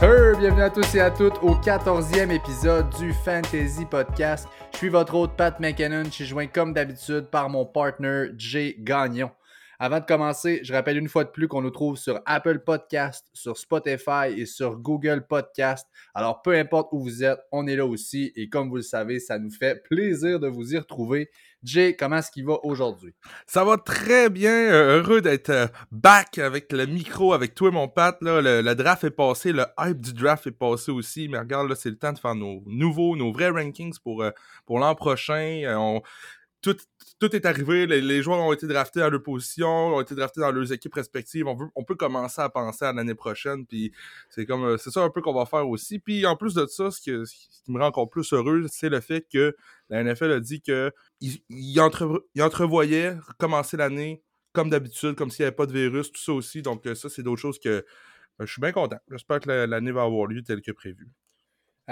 Bienvenue à tous et à toutes au 14e épisode du Fantasy Podcast. Je suis votre hôte Pat McKinnon. Je suis joint comme d'habitude par mon partner Jay Gagnon. Avant de commencer, je rappelle une fois de plus qu'on nous trouve sur Apple Podcast, sur Spotify et sur Google Podcast. Alors peu importe où vous êtes, on est là aussi et comme vous le savez, ça nous fait plaisir de vous y retrouver. Jay, comment est-ce qu'il va aujourd'hui? Ça va très bien. Euh, heureux d'être euh, back avec le micro, avec toi et mon Pat. Là. Le, draft est passé, le hype du draft est passé aussi. Mais regarde, là, c'est le temps de faire nos nouveaux, nos vrais rankings pour, euh, pour l'an prochain. on, tout, tout est arrivé, les, joueurs ont été draftés à leur position, ont été draftés dans leurs équipes respectives. On, peut commencer à penser à l'année prochaine, puis c'est comme euh, c'est ça un peu qu'on va faire aussi. Puis en plus de ça, ce, qui me rend encore plus heureux, c'est le fait que la NFL a dit que il, entrevoyait commencer l'année comme d'habitude, comme s'il n'y avait pas de virus, tout ça aussi. Donc euh, ça, c'est d'autres choses que euh, je suis bien content. J'espère que l'année va avoir lieu tel que prévu.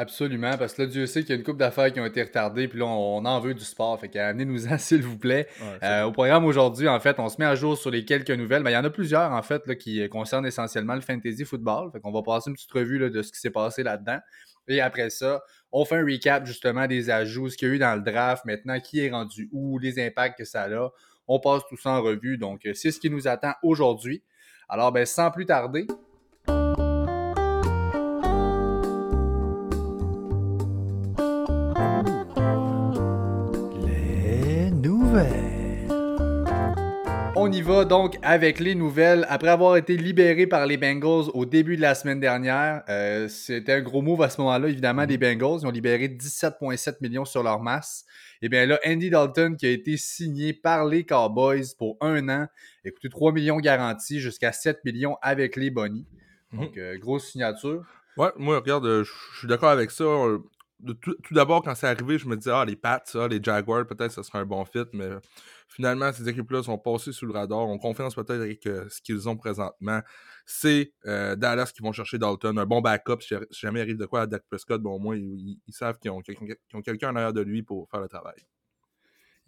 Absolument, parce que là, Dieu sait qu'il y a une couple d'affaires qui ont été retardées, puis là, on, en veut du sport. Fait qu'amenez-nous-en, s'il vous plaît. Euh, au programme aujourd'hui, en fait, on se met à jour sur les quelques nouvelles. Mais il y en a plusieurs, en fait, là, qui concernent essentiellement le fantasy football. Fait qu'on va passer une petite revue de ce qui s'est passé là-dedans. Et après ça, on fait un recap, justement, des ajouts, ce qu'il y a eu dans le draft, maintenant, qui est rendu où, les impacts que ça a. On passe tout ça en revue. Donc, euh, c'est ce qui nous attend aujourd'hui. Alors, ben, sans plus tarder, On y va donc avec les nouvelles. Après avoir été libéré par les Bengals au début de la semaine dernière, euh, c'était un gros move à ce moment-là, évidemment, des Bengals. Ils ont libéré 17,7 millions sur leur masse. Et eh bien là, Andy Dalton qui a été signé par les Cowboys pour un an. Écoutez, 3 millions garantis jusqu'à 7 millions avec les bonnies. Mhm. Donc, euh, grosse signature. Ouais, moi, regarde, euh, je suis d'accord avec ça tout, d'abord, quand c'est arrivé, je me disais, ah, les Pats, les Jaguars, peut-être ce serait un bon fit, mais finalement, ces équipes-là sont passées sous le radar. On confiance peut-être avec euh, ce qu'ils ont présentement. C'est euh, Dallas qui vont chercher Dalton, un bon backup. Si, jamais il arrive de quoi à Dak Prescott, bon, au moins, ils, savent qu'ils ont, quelqu'un en arrière de lui pour faire le travail.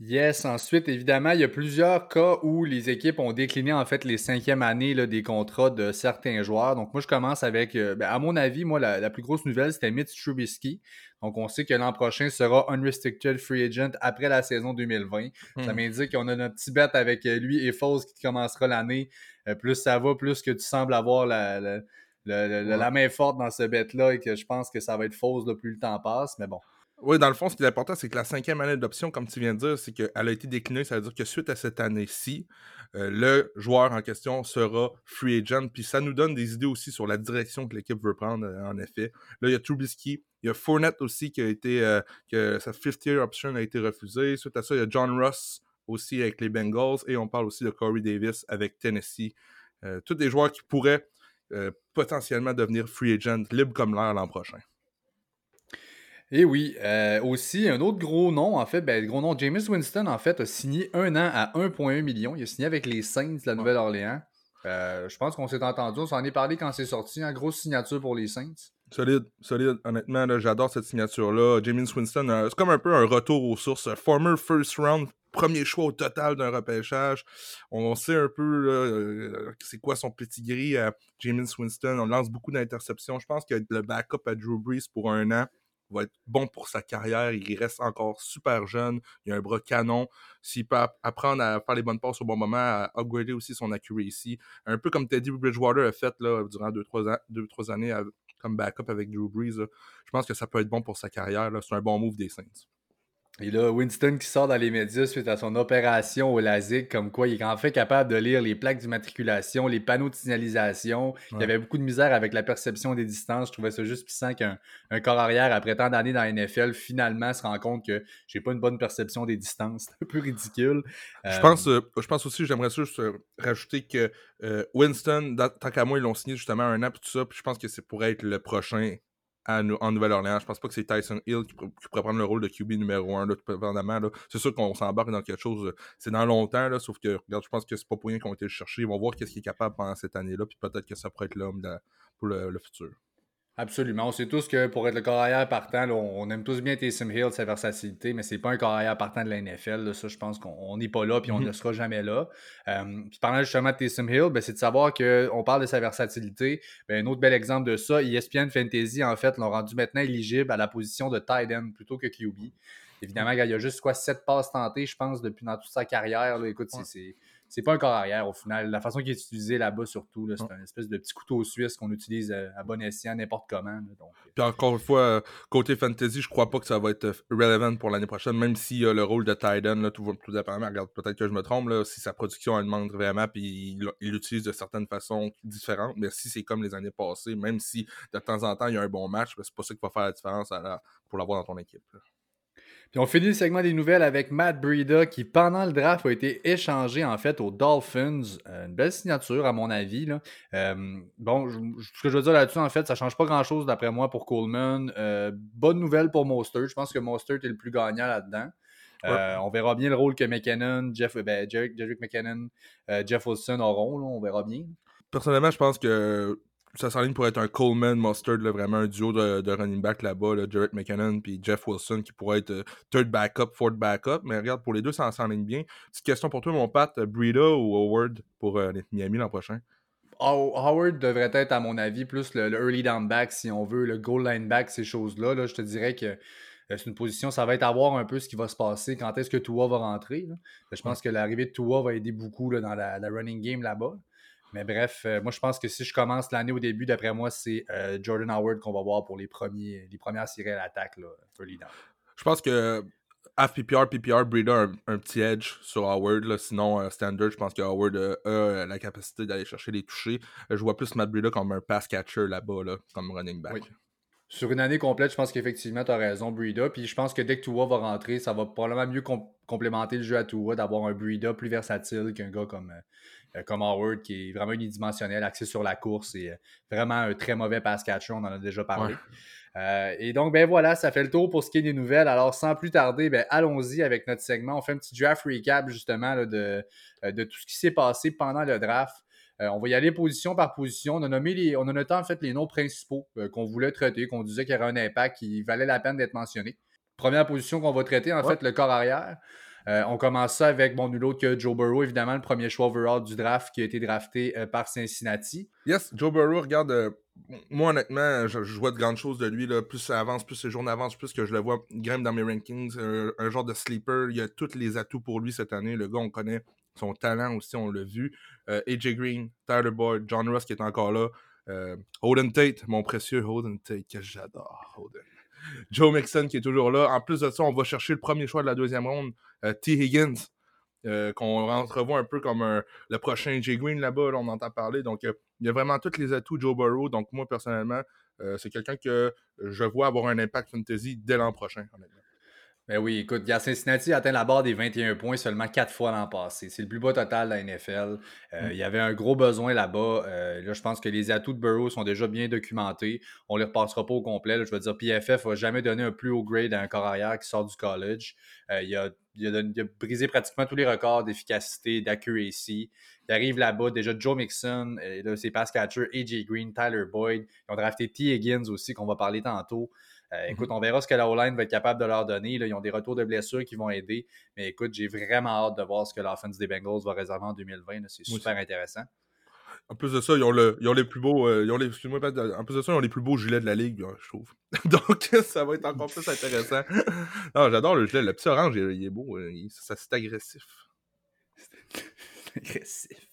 Yes, ensuite, évidemment, il y a plusieurs cas où les équipes ont décliné en fait les cinquièmes années là, des contrats de certains joueurs. Donc, moi, je commence avec, euh, ben, à mon avis, moi, la, plus grosse nouvelle, c'était Mitch Trubisky. Donc, on sait que l'an prochain sera unrestricted free agent après la saison 2020. Ça hmm. m'indique qu'on a notre petit bête avec euh, lui et Foles qui commencera l'année. Euh, plus ça va, plus que tu sembles avoir la, la, main forte dans ce bête-là et que je pense que ça va être fausse plus le temps passe. Mais bon. Oui, dans le fond, ce qui est important, c'est que la cinquième année d'option, comme tu viens de dire, c'est qu'elle a été déclinée. Ça veut dire que suite à cette année-ci, euh, le joueur en question sera free agent. Puis ça nous donne des idées aussi sur la direction que l'équipe veut prendre, euh, en effet. Là, il y a Trubisky. Il y a Fournette aussi qui a été. Euh, que sa fifth year option a été refusée. Suite à ça, il y a John Ross aussi avec les Bengals. Et on parle aussi de Corey Davis avec Tennessee. tous des joueurs qui pourraient potentiellement devenir free agent, libre comme l'air l'an prochain. Et oui, euh, aussi, un autre gros nom, en fait, ben, le gros nom, James Winston, en fait, a signé un an à 1,1 million. Il a signé avec les Saints de la Nouvelle-Orléans. Euh, je pense qu'on s'est entendu, on s'en est parlé quand c'est sorti, une grosse signature pour les Saints. Solide, solide. Honnêtement, j'adore cette signature-là. James Winston, euh, c'est comme un peu un retour aux sources. Former first round, premier choix au total d'un repêchage. On sait un peu c'est quoi son petit gris à James Winston. On lance beaucoup d'interceptions. Je pense que le backup à Drew Brees pour un an va être bon pour sa carrière. Il reste encore super jeune. Il a un bras canon. S'il peut apprendre à faire les bonnes passes au bon moment, à upgrader aussi son accuracy, un peu comme Teddy Bridgewater a fait là, durant 2-3 deux, trois années comme backup avec Drew Brees, je pense que ça peut être bon pour sa carrière. C'est un bon move des Saints. Et là, Winston qui sort dans les médias suite à son opération au LASIK, comme quoi il est en fait capable de lire les plaques d'immatriculation, les panneaux de signalisation. Il y avait beaucoup de misère avec la perception des distances. Je trouvais ça juste puissant qu'un corps arrière, après tant d'années dans la NFL, finalement se rend compte que j'ai pas une bonne perception des distances. C'est un peu ridicule. Je, pense, euh, je pense aussi, j'aimerais juste euh, rajouter que euh, Winston, tant qu'à moi, ils l'ont signé justement un an, tout ça, puis je pense que c'est pour être le prochain en Nouvelle-Orléans. Je pense pas que c'est Tyson Hill qui, pourrait prendre le rôle de QB numéro 1, là, C'est sûr qu'on s'embarque dans quelque chose, c'est dans longtemps, là, sauf que, regarde, je pense que c'est pas pour rien qu'on été le chercher. Ils vont voir qu'est-ce qu'il est capable pendant cette année-là, puis peut-être que ça pourrait être l'homme pour le, futur. Absolument. On sait tous que pour être le carrière partant, on, aime tous bien Taysom Hill, sa versatilité, mais c'est pas un carrière partant de la NFL. ça, je pense qu'on n'est pas là puis on mm-hmm. ne sera jamais là. Euh, puis parlant justement de Taysom Hill, ben, c'est de savoir qu'on parle de sa versatilité. Ben, un autre bel exemple de ça, ESPN Fantasy, en fait, l'ont rendu maintenant éligible à la position de tight end plutôt que QB. Évidemment, il y a juste quoi, sept passes tentées, je pense, depuis dans toute sa carrière. Écoute, c'est c'est pas un corps arrière au final. La façon qui est utilisé là-bas, surtout, c'est un espèce de petit couteau suisse qu'on utilise euh, à bon escient n'importe comment. donc... Euh. Puis encore une fois, euh, côté fantasy, je crois pas que ça va être relevant pour l'année prochaine, même si le rôle de là, tout, tout dépendamment, regarde, peut-être que je me trompe, là, si sa production elle demande vraiment, puis il l'utilise de certaines façons différentes, mais si c'est comme les années passées, même si de temps en temps il y a un bon match, ben, c'est pas ça qui va faire la différence pour l'avoir dans ton équipe. Puis on finit le segment des nouvelles avec Matt Breida qui, pendant le draft, a été échangé en fait aux Dolphins. Euh, une belle signature, à mon avis. Là. Euh, bon, ce que je veux dire là-dessus, en fait, ça change pas grand-chose d'après moi pour Coleman. Euh, bonne nouvelle pour Mostert. Je pense que Mostert est le plus gagnant là-dedans. on verra bien le rôle que McKinnon, Jeff, ben, Jerick, McKinnon, Jeff Wilson auront. on verra bien. Personnellement, je pense que ça s'enligne pour être un Coleman Mustard, vraiment un duo de, running back là-bas, là, Jarrett McKinnon puis Jeff Wilson qui pourrait être euh, third backup, fourth backup. Mais regarde, pour les deux, ça s'enligne bien. Petite question pour toi, mon Pat, Breida ou Howard pour euh, Miami l'an prochain? Howard devrait être, à mon avis, plus le, early down back, si on veut, le goal line back, ces choses-là. Là, je te dirais que euh, c'est une position, ça va être à voir un peu ce qui va se passer, quand est-ce que Tua va rentrer. Je pense que l'arrivée de Tua va aider beaucoup là, dans la, la, running game là-bas. Mais bref, euh, moi je pense que si je commence l'année au début, d'après moi, c'est euh, Jordan Howard qu'on va voir pour les, premiers, les premières séries à l'attaque, Je pense que FPPR, PPR, Breeder un, un, petit edge sur Howard. Sinon, euh, Standard, je pense que Howard a la capacité d'aller chercher les touchés. je vois plus Matt Breeder comme un pass catcher là-bas, là, comme running back. Sur une année complète, je pense qu'effectivement, tu as raison, Breeder. Puis je pense que dès que Tua va rentrer, ça va probablement mieux complémenter le jeu à Tua d'avoir un Breeder plus versatile qu'un gars comme, euh, comme Howard, qui est vraiment unidimensionnel, axé sur la course et euh, vraiment un très mauvais pass catcher, on en a déjà parlé. Euh, et donc, ben voilà, ça fait le tour pour ce qui est des nouvelles. Alors, sans plus tarder, ben, allons-y avec notre segment. On fait un petit draft recap justement de, de tout ce qui s'est passé pendant le draft. On va y aller position par position. On a nommé les, on a noté en fait les noms principaux qu'on voulait traiter, qu'on disait qu'il y aurait un impact qui valait la peine d'être mentionné. Première position qu'on va traiter, en fait, le corps arrière. Euh, on commence ça avec, bon, nul autre que Joe Burrow, évidemment, le premier choix overall du draft qui a été drafté euh, par Cincinnati. Yes, Joe Burrow, regarde, euh, moi honnêtement, je, vois de grandes choses de lui. Là. Plus ça avance, plus ces journées avancent, plus que je le vois grimpe dans mes rankings. un genre de sleeper. Il a tous les atouts pour lui cette année. Le gars, on connaît son talent aussi, on l'a vu. AJ Green, Tyler Boyd, John Ross qui est encore là. Holden Tate, mon précieux Holden Tate, que j'adore. Holden. Joe Mixon qui est toujours là. En plus de ça, on va chercher le premier choix de la deuxième ronde, euh, T. Higgins, euh, qu'on entrevoit un peu comme le prochain Jay Green là-bas, on entend parler. Donc, euh, il y a vraiment tous les atouts Joe Burrow. Donc, moi, personnellement, c'est quelqu'un que je vois avoir un impact fantasy dès l'an prochain, honnêtement. Ben oui, écoute, Cincinnati a atteint la barre des 21 points seulement quatre fois l'an passé. C'est le plus bas total de la NFL. Euh, mm. Il y avait un gros besoin là-bas. Euh, là, je pense que les atouts de Burrow sont déjà bien documentés. On ne les repassera pas au complet. je veux dire, PFF va jamais donner un plus haut grade à un corps arrière qui sort du college. Euh, il, a, brisé pratiquement tous les records d'efficacité, d'accuracy. Il arrive là-bas, déjà Joe Mixon, c'est pass catcher, AJ Green, Tyler Boyd. Ils ont drafté T. Higgins aussi, qu'on va parler tantôt. Euh, écoute, mhm. on verra ce que la O-line va être capable de leur donner. Là, ils ont des retours de blessures qui vont aider. Mais écoute, j'ai vraiment hâte de voir ce que l'offense des Bengals va réserver en 2020. C'est super intéressant. En plus de ça, ils ont, le, ils ont les plus beaux. Euh, ils ont les, en plus de ça, ils ont les plus beaux gilets de la ligue, je trouve. Donc, ça va être encore plus intéressant. non, j'adore le gilet. Le petit orange, il, est beau. Euh, ça, c'est agressif. agressif.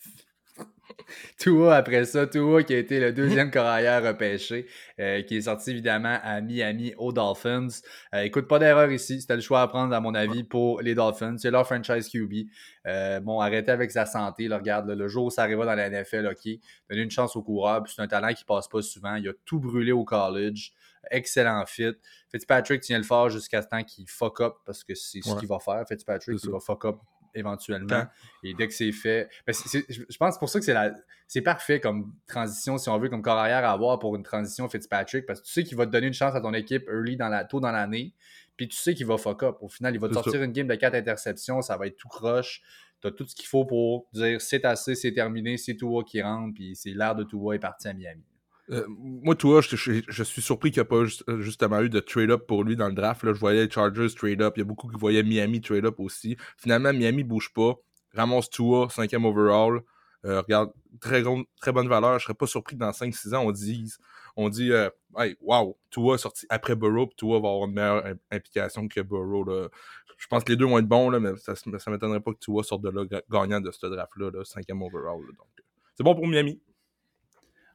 Tua après ça, Tua qui a été le deuxième corailleur repêché, euh, qui est sorti évidemment à Miami aux Dolphins. Euh, écoute, pas d'erreur ici. C'était le choix à prendre, à mon avis, pour les Dolphins. C'est leur franchise QB. Euh, bon, arrêtez avec sa santé. regarde, le jour où ça arrivera dans la NFL, OK, donnez une chance au coureur. C'est un talent qui passe pas souvent. Il a tout brûlé au college. Excellent fit. Fitzpatrick tient le fort jusqu'à ce temps qu'il fuck up parce que c'est ce qu'il va faire. Fitzpatrick, il va fuck up éventuellement. Et dès que c'est fait, ben, je pense pour ça que c'est la, c'est parfait comme transition, si on veut, comme corps arrière à avoir pour une transition Fitzpatrick, parce que tu sais qu'il va te donner une chance à ton équipe early dans la, tôt dans l'année, puis tu sais qu'il va fuck up. Au final, il va te sortir une game de 4 interceptions, ça va être tout croche. Tu as tout ce qu'il faut pour dire c'est assez, c'est terminé, c'est Tua qui rentre, puis c'est l'air de Tua est parti à Miami. Euh, moi, toi, je, suis surpris qu'il n'y a pas justement eu de trade-up pour lui dans le draft. Là. Je voyais les Chargers trade-up. Il y a beaucoup qui voyaient Miami trade-up aussi. Finalement, Miami bouge pas. Ramos Tua, cinquième overall. Euh, regarde, très, très bonne valeur. Je serais pas surpris que dans 5-6 ans, on dise on dit euh, hey, wow, Tua sorti après Burrow, puis Tua va avoir une meilleure implication que Burrow. Là. Je pense que les deux vont être bons, là, mais ça ne m'étonnerait pas que Tua sorte de là gagnant de ce draft-là, cinquième overall. donc, c'est bon pour Miami.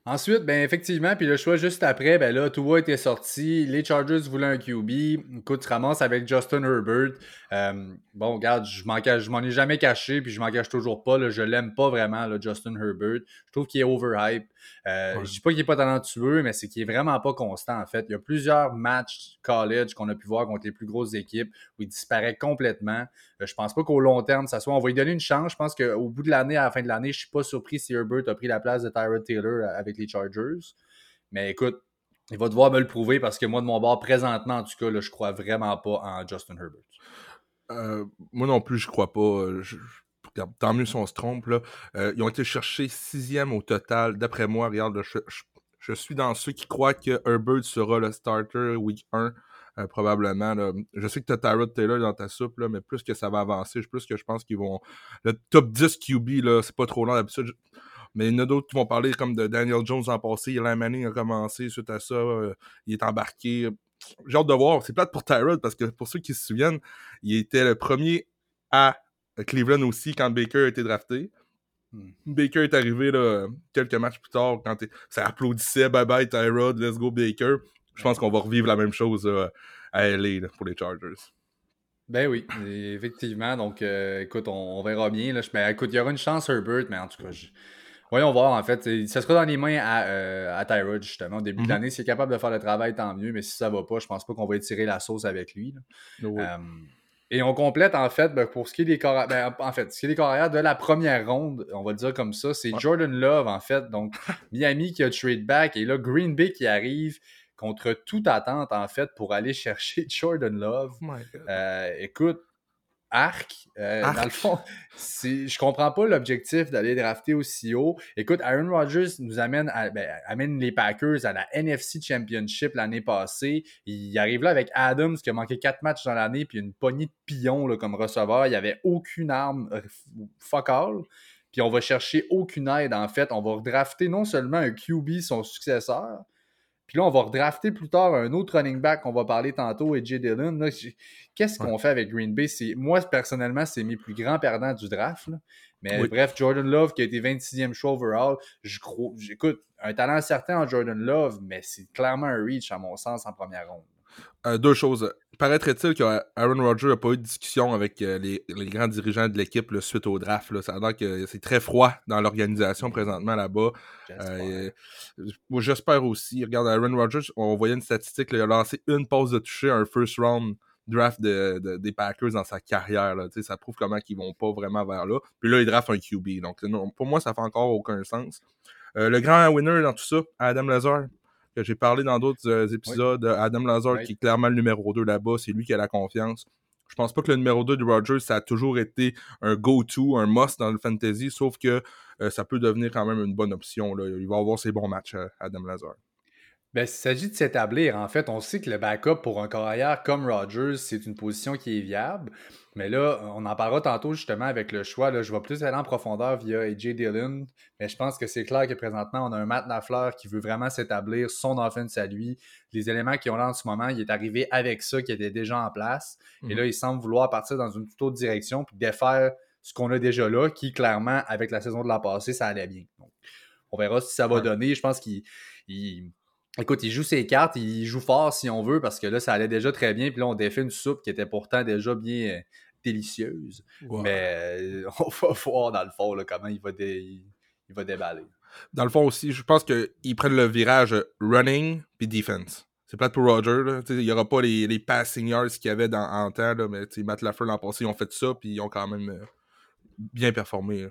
Ensuite, ben effectivement, puis le choix juste après, ben là, Tua était sorti. Les Chargers voulaient un QB. Écoute, tu ramasses avec Justin Herbert. Euh, bon, regarde, je m'en ai jamais caché, puis je m'en cache toujours pas. Là, je l'aime pas vraiment, Justin Herbert. Je trouve qu'il est overhype. Euh, Je dis pas qu'il est pas talentueux, mais c'est qu'il est vraiment pas constant, en fait. Il y a plusieurs matchs college qu'on a pu voir contre les plus grosses équipes où il disparaît complètement. Euh, je pense pas qu'au long terme, ça soit. On va lui donner une chance. Je pense qu'au bout de l'année, à la fin de l'année, je suis pas surpris si Herbert a pris la place de Tyrod Taylor avec les Chargers. Mais écoute, il va devoir me le prouver parce que moi, de mon bord, présentement, en tout cas, là, je crois vraiment pas en Justin Herbert. Euh, moi non plus, je crois pas. Euh, tant mieux si on se trompe. Là. Euh, ils ont été cherchés sixième au total. D'après moi, regarde, je, suis dans ceux qui croient que Herbert sera le starter week 1. probablement. Je sais que tu as Tyrod Taylor dans ta soupe, là, mais plus que ça va avancer, plus que je pense qu'ils vont. Le top 10 QB, là, c'est pas trop long d'habitude. Mais il y en a d'autres qui vont parler comme de Daniel Jones en passé. Eli Manning a commencé suite à ça. il est embarqué j'ai hâte de voir. C'est plate pour Tyrod parce que pour ceux qui se souviennent, il était le premier à Cleveland aussi quand Baker a été drafté. Hmm. Baker est arrivé là, quelques matchs plus tard quand ça applaudissait bye bye Tyrod, let's go Baker. Je pense qu'on va revivre la même chose à LA pour les Chargers. Ben oui, effectivement. Donc, euh, écoute, on, verra bien. Là. Ben, écoute, il y aura une chance Herbert, mais en tout cas, je, Voyons voir, en fait. Ça sera dans les mains à, euh, à Tyrod, justement. Au début de mhm. l'année, s'il est capable de faire le travail, tant mieux. Mais si ça va pas, je pense pas qu'on va étirer la sauce avec lui. Euh, et on complète, en fait, ben, pour ce qui est des carrières, ben, en fait, ce qui est des de la première ronde, on va le dire comme ça, c'est Jordan Love, en fait. Donc, Miami qui a trade back et là, Green Bay qui arrive contre toute attente, en fait, pour aller chercher Jordan Love. Euh, écoute, arc. Euh, dans le fond, je comprends pas l'objectif d'aller drafter aussi haut. Écoute, Aaron Rodgers nous amène, ben, amène les Packers à la NFC Championship l'année passée. Il arrive là avec Adams qui a manqué quatre matchs dans l'année puis une poignée de pions là, comme receveur. Il n'y avait aucune arme euh, fuck all. Puis on va chercher aucune aide en fait. On va drafter non seulement un QB, son successeur, puis là, on va redrafter plus tard un autre running back qu'on va parler tantôt, AJ Dillon. Qu'est-ce qu'on fait avec Green Bay? Moi, personnellement, c'est mes plus grands perdants du draft. Mais bref, Jordan Love qui a été 26e choix overall, j'écoute, un talent certain en Jordan Love, mais c'est clairement un reach à mon sens en première ronde. Euh, deux choses. Paraîtrait-il qu'Aaron Rodgers n'a pas eu de discussion avec euh, les, grands dirigeants de l'équipe suite au draft. Ça a l'air que c'est très froid dans l'organisation présentement là-bas. Euh, j'espère aussi. Regarde, Aaron Rodgers, on voyait une statistique, il a lancé une pause de toucher un first round draft des Packers dans sa carrière. Ça prouve comment ils vont pas vraiment vers là. Puis là, il draft un QB. Donc, pour moi, ça fait encore aucun sens. le grand winner dans tout ça, Adam Lazar que j'ai parlé dans d'autres euh, épisodes. Adam Lazar, qui est clairement le numéro 2 là-bas, c'est lui qui a la confiance. Je pense pas que le numéro 2 de Rogers, ça a toujours été un go-to, un must dans le fantasy, sauf que euh, ça peut devenir quand même une bonne option. Là. Il va avoir ses bons matchs, euh, Adam Lazar. Ben, il s'agit de s'établir. En fait, on sait que le backup pour un carrière comme Rogers, c'est une position qui est viable. Mais là, on en parlera tantôt justement avec le choix. Là, je vais plus aller en profondeur via AJ Dillon. Mais je pense que c'est clair que présentement, on a un Matt Lafleur qui veut vraiment s'établir son offense à lui. Les éléments qu'ils ont là en ce moment, il est arrivé avec ça qui était déjà en place. Et mhm. là, il semble vouloir partir dans une toute autre direction puis défaire ce qu'on a déjà là, qui clairement, avec la saison de l'an passé, ça allait bien. on verra si ça va donner. Je pense qu'il Écoute, il joue ses cartes, il joue fort si on veut, parce que là, ça allait déjà très bien. Puis là, on défait une soupe qui était pourtant déjà bien euh, délicieuse. Mais euh, on va voir dans le fond comment il va, il, va déballer. Dans le fond aussi, je pense qu'ils prennent le virage running puis defense. C'est plate pour Roger. Il n'y aura pas les, les passing yards qu'il y avait dans, en temps, là, mais Matt Lafleur l'an passé, ils ont fait ça, puis ils ont quand même euh, bien performé.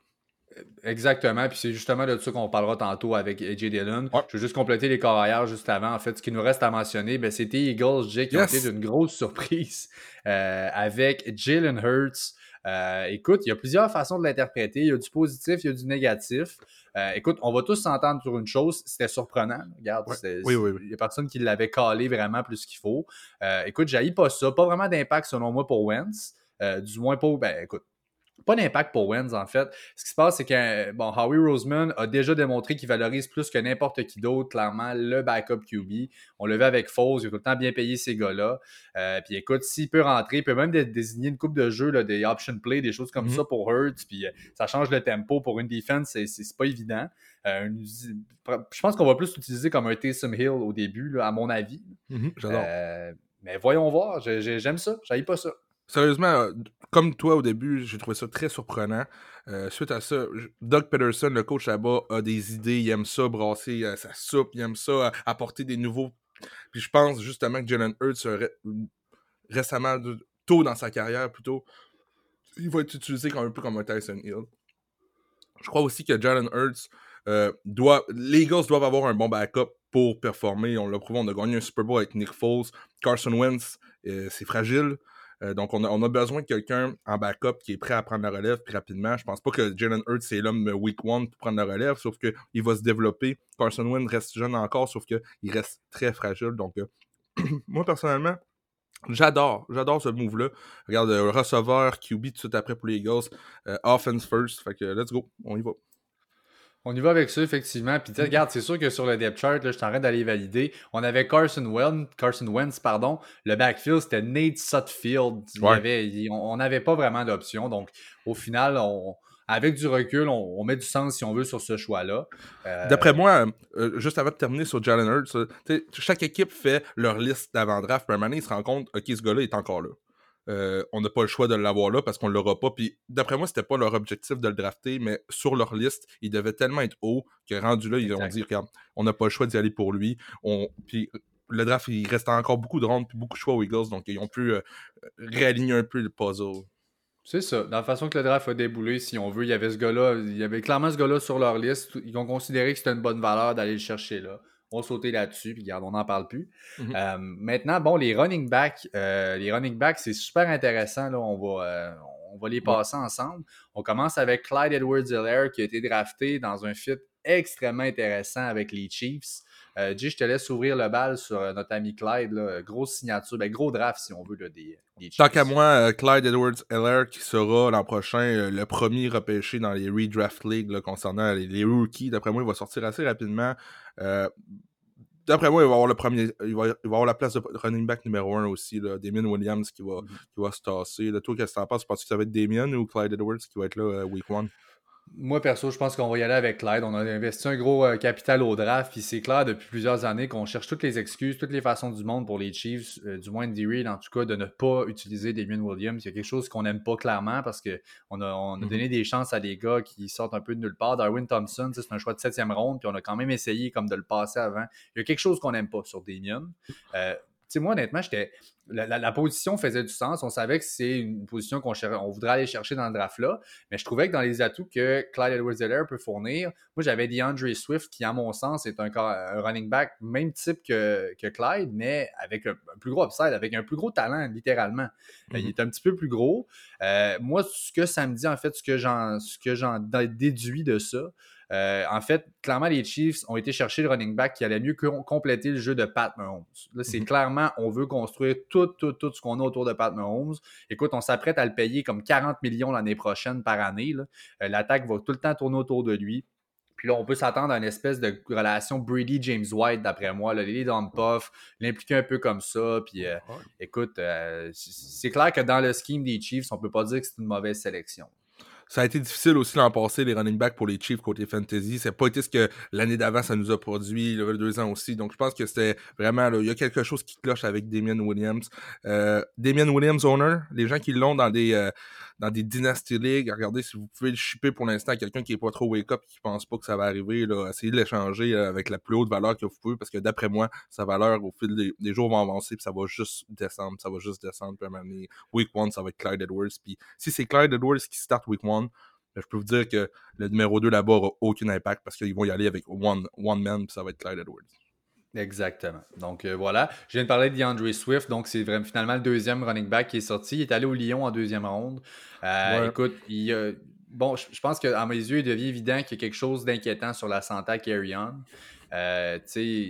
Exactement, puis c'est justement de ça qu'on parlera tantôt avec AJ Dillon. Je veux juste compléter les carrières juste avant. En fait, ce qui nous reste à mentionner, ben, c'était Eagles, Jake, qui ont été d'une grosse surprise euh, avec Jalen Hurts. Euh, écoute, il y a plusieurs façons de l'interpréter. Il y a du positif, il y a du négatif. Euh, écoute, on va tous s'entendre sur une chose, c'était surprenant. Regarde, oui, oui, il y a personne qui l'avait calé vraiment plus qu'il faut. écoute, j'haïs pas ça. Pas vraiment d'impact selon moi pour Wentz. du moins pas, ben écoute, pas d'impact pour Wens, en fait. Ce qui se passe, c'est que bon, Howie Roseman a déjà démontré qu'il valorise plus que n'importe qui d'autre, clairement, le backup QB. On le vu avec Foles, il a tout le temps bien payé ces gars-là. Euh, puis écoute, s'il peut rentrer, il peut même désigner une coupe de jeu, là, des option play, des choses comme mm-hmm. ça pour Hurts. Puis euh, ça change le tempo pour une defense, c'est pas évident. Euh, je pense qu'on va plus l'utiliser comme un Taysom Hill au début, à mon avis. Mm-hmm. mais voyons voir, j'aime ça, j'aille pas ça. Sérieusement, euh, comme toi au début, j'ai trouvé ça très surprenant. Euh, suite à ça, Doug Peterson, le coach là-bas, a des idées. Il aime ça brasser euh, sa soupe. Il aime ça apporter des nouveaux. Puis je pense justement que Jalen Hurts, récemment, tôt dans sa carrière plutôt, il va être utilisé comme un peu comme un Tyson Hill. Je crois aussi que Jalen Hurts doit. Les Eagles doivent avoir un bon backup pour performer. On l'a prouvé, on a gagné un Super Bowl avec Nick Foles. Carson Wentz, c'est fragile. Euh, donc, on a, besoin de quelqu'un en backup qui est prêt à prendre la relève rapidement. Je pense pas que Jalen Hurts c'est l'homme week one pour prendre la relève, sauf qu'il va se développer. Carson Wentz reste jeune encore, sauf qu'il reste très fragile. Donc, euh, moi, personnellement, J'adore, j'adore ce move-là. Regarde, euh, receveur, QB tout de suite après pour les Eagles. offense first. Fait que let's go, on y va. On y va avec ça, effectivement. Puis, mm-hmm. regarde, c'est sûr que sur le depth chart, là, je suis en train d'aller valider. On avait Carson Wentz, Carson Wentz, pardon. Le backfield, c'était Nate Sutfield. on n'avait pas vraiment d'option. Donc, au final, avec du recul, on, met du sens, si on veut, sur ce choix-là. Euh, D'après moi, euh, juste avant de terminer sur Jalen Hurts, chaque équipe fait leur liste d'avant-draft. Puis, un moment ils se rendent compte, OK, ce gars-là est encore là. Euh, on n'a pas le choix de l'avoir là parce qu'on ne l'aura pas. Puis d'après moi, c'était pas leur objectif de le drafter, mais sur leur liste, il devait tellement être haut que rendu là, ils ont dit regarde, on n'a pas le choix d'y aller pour lui. On... Puis le draft, il reste encore beaucoup de rondes puis beaucoup de choix aux Eagles, donc ils ont pu euh, réaligner un peu le puzzle. C'est ça. Dans la façon que le draft a déboulé, si on veut, il y avait ce gars-là, il y avait clairement ce gars-là sur leur liste. Ils ont considéré que c'était une bonne valeur d'aller le chercher là on va sauter là-dessus, puis regarde, on n'en parle plus. Mhm. Euh, maintenant, bon, les running backs, euh, les running backs, c'est super intéressant. Là, on va, euh, on va les passer ensemble. On commence avec Clyde Edwards-Helaire qui a été drafté dans un fit extrêmement intéressant avec les Chiefs. Euh, je te laisse ouvrir le bal sur notre ami Clyde. Grosse signature, ben, gros draft si on veut des, Chiefs. Tant qu'à moi, Clyde Edwards-Helaire qui sera l'an prochain le premier repêché dans les redraft league concernant les, les, rookies. D'après moi, il va sortir assez rapidement. Euh, d'après moi, il va avoir le premier. Il va, avoir la place de running back numéro 1 aussi. Là, Damien Williams qui va, mm-hmm. qui va se tasser. Là, toi, qu'est-ce que t'en penses? Penses-tu que ça va être Damien ou Clyde Edwards qui va être là euh, week 1? Moi, perso, je pense qu'on va y aller avec Clyde. On a investi un gros euh, capital au draft, puis c'est clair depuis plusieurs années qu'on cherche toutes les excuses, toutes les façons du monde pour les Chiefs, euh, du moins de Reed en tout cas, de ne pas utiliser Damien Williams. Il y a quelque chose qu'on n'aime pas clairement parce qu'on a, on a mm-hmm. donné des chances à des gars qui sortent un peu de nulle part. Darwin Thompson, c'est un choix de septième ronde, puis on a quand même essayé comme de le passer avant. Il y a quelque chose qu'on n'aime pas sur Damien. Euh, sais, moi, honnêtement, j'étais. La, position faisait du sens. On savait que c'est une position qu'on on voudrait aller chercher dans le draft-là. Mais je trouvais que dans les atouts que Clyde Edwards-Helaire peut fournir, moi, j'avais DeAndre Swift, qui, à mon sens, est un, running back même type que, que Clyde, mais avec un, plus gros upside, avec un plus gros talent, littéralement. Il mm-hmm. est un petit peu plus gros. Euh, moi, ce que ça me dit, en fait, ce que j'en déduis de ça, euh, en fait, clairement, les Chiefs ont été chercher le running back qui allait mieux compléter le jeu de Pat Mahomes. Là, c'est mhm. clairement, on veut construire tout, tout, tout ce qu'on a autour de Pat Mahomes. Écoute, on s'apprête à le payer comme 40 millions l'année prochaine par année. Euh, l'attaque va tout le temps tourner autour de lui. Puis là, on peut s'attendre à une espèce de relation Brady-James White, d'après moi. Là, les dans puff, l'impliquer un peu comme ça. Puis euh, écoute, c'est clair que dans le scheme des Chiefs, on peut pas dire que c'est une mauvaise sélection ça a été difficile aussi l'an passé, les running backs pour les Chiefs côté fantasy. C'est pas été ce que l'année d'avant ça nous a produit, le deux ans aussi. Donc je pense que c'était vraiment, il y a quelque chose qui cloche avec Damien Williams. Euh, Damien Williams owner, les gens qui l'ont dans des euh, dans des Dynasty League, regardez si vous pouvez le shipper pour l'instant à quelqu'un qui est pas trop wake-up, qui pense pas que ça va arriver, là, essayez de l'échanger euh, avec la plus haute valeur que vous pouvez, parce que d'après moi, sa valeur au fil des, jours va avancer, puis ça va juste descendre, ça va juste descendre, puis à week one, ça va être Clyde Edwards, puis si c'est Clyde Edwards qui start week one, Mais je peux vous dire que le numéro 2 là-bas n'aura aucun impact parce qu'ils vont y aller avec one, one man, puis ça va être Clyde Edwards. Exactement. Donc euh, voilà, je viens de parler d'Andre Swift, donc c'est vraiment finalement le deuxième running back qui est sorti. Il est allé au Lyon en deuxième ronde. Euh, écoute, il, bon, je, pense qu'à mes yeux, il devient évident qu'il y a quelque chose d'inquiétant sur la santé à Carry euh,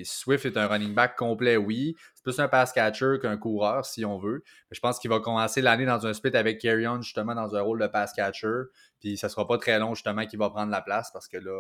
Swift est un running back complet, oui. C'est plus un pass catcher qu'un coureur, si on veut. je pense qu'il va commencer l'année dans un split avec Carry justement, dans un rôle de pass catcher. Puis ça sera pas très long, justement, qu'il va prendre la place parce que là,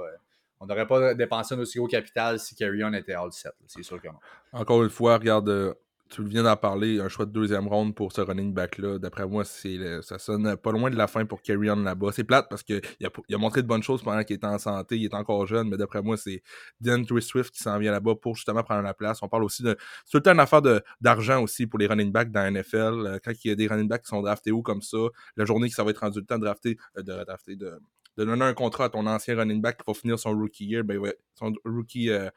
on n'aurait pas dépensé un aussi gros capital si Carrion était all set. C'est sûr que non. Encore une fois, regarde, euh, tu viens d'en parler, un choix de deuxième ronde pour ce running back-là. D'après moi, c'est ça sonne pas loin de la fin pour Carrion là-bas. C'est plate parce qu'il a, il a montré de bonnes choses pendant qu'il était en santé, il est encore jeune, mais d'après moi, c'est DeAndre Swift qui s'en vient là-bas pour justement prendre la place. On parle aussi de. C'est tout le temps une affaire d'argent aussi pour les running backs dans la NFL. Euh, quand il y a des running backs qui sont draftés haut comme ça, la journée que ça va être rendu le temps de drafter, euh, de drafter, de de donner un contrat à ton ancien running back qui va finir son rookie year, ben, son rookie euh,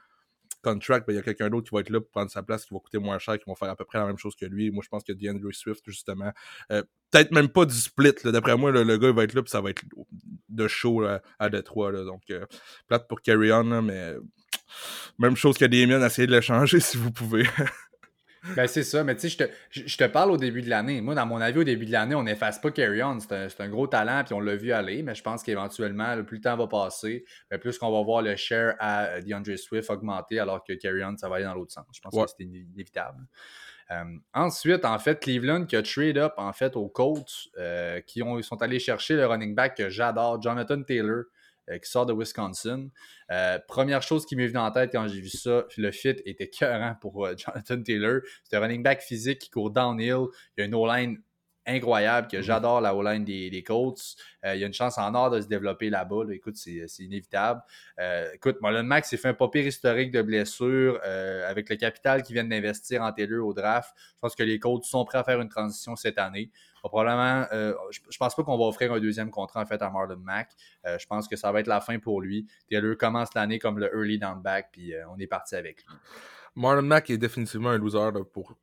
contract, ben, il y a quelqu'un d'autre qui va être là pour prendre sa place, qui va coûter moins cher, qui va faire à peu près la même chose que lui. Moi, je pense que DeAndre Swift, justement, euh, peut-être même pas du split. D'après moi, le gars, il va être là, puis ça va être de show à Détroit. donc, euh, plate pour carry on, mais même chose que Damien, essayez de le changer si vous pouvez. Ben, c'est ça, mais tu sais, je te, parle au début de l'année. Moi, dans mon avis, au début de l'année, on n'efface pas Carry On. C'est un, gros talent, puis on l'a vu aller, mais je pense qu'éventuellement, plus le temps va passer, ben, plus qu'on va voir le share à euh, DeAndre Swift augmenter, alors que Carry On, ça va aller dans l'autre sens. Je pense que c'est inévitable. Euh, ensuite, en fait, Cleveland qui a trade up en fait aux Colts, euh, qui ont, sont allés chercher le running back que j'adore, Jonathan Taylor. Euh, qui sort de Wisconsin. Euh, première chose qui m'est venue en tête quand j'ai vu ça, le fit était cœurant pour euh, Jonathan Taylor. C'est un running back physique qui court downhill. Il y a une O-line incroyable, que mhm. j'adore la O-line des, des, Colts. il y a une chance en or de se développer là-bas. Écoute, c'est inévitable. écoute, Marlon Max s'est fait un papier historique de blessures avec le capital qu'ils viennent d'investir en Taylor au draft. Je pense que les Colts sont prêts à faire une transition cette année probablement, euh, je, pense pas qu'on va offrir un deuxième contrat en fait à Marlon Mack. Euh, je pense que ça va être la fin pour lui. Taylor commence l'année comme le early down back, puis euh, on est parti avec lui. Marlon Mack est définitivement un loser pour,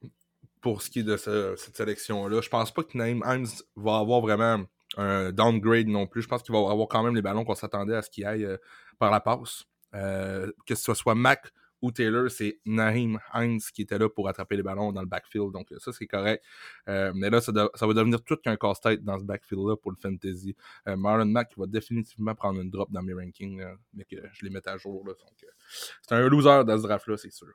pour ce qui est de cette sélection-là. Je pense pas que Naim Himes va avoir vraiment un downgrade non plus. Je pense qu'il va avoir quand même les ballons qu'on s'attendait à ce qu'il aille par la passe. que ce soit Mack ou Taylor, c'est Naheem Hines qui était là pour attraper les ballons dans le backfield. Donc ça, c'est correct. Euh, mais là, ça, va devenir tout qu'un casse-tête dans ce backfield-là pour le fantasy. Euh, Marlon Mack va définitivement prendre une drop dans mes rankings, mais que je les mette à jour. Là, euh, c'est un loser dans ce draft-là, c'est sûr.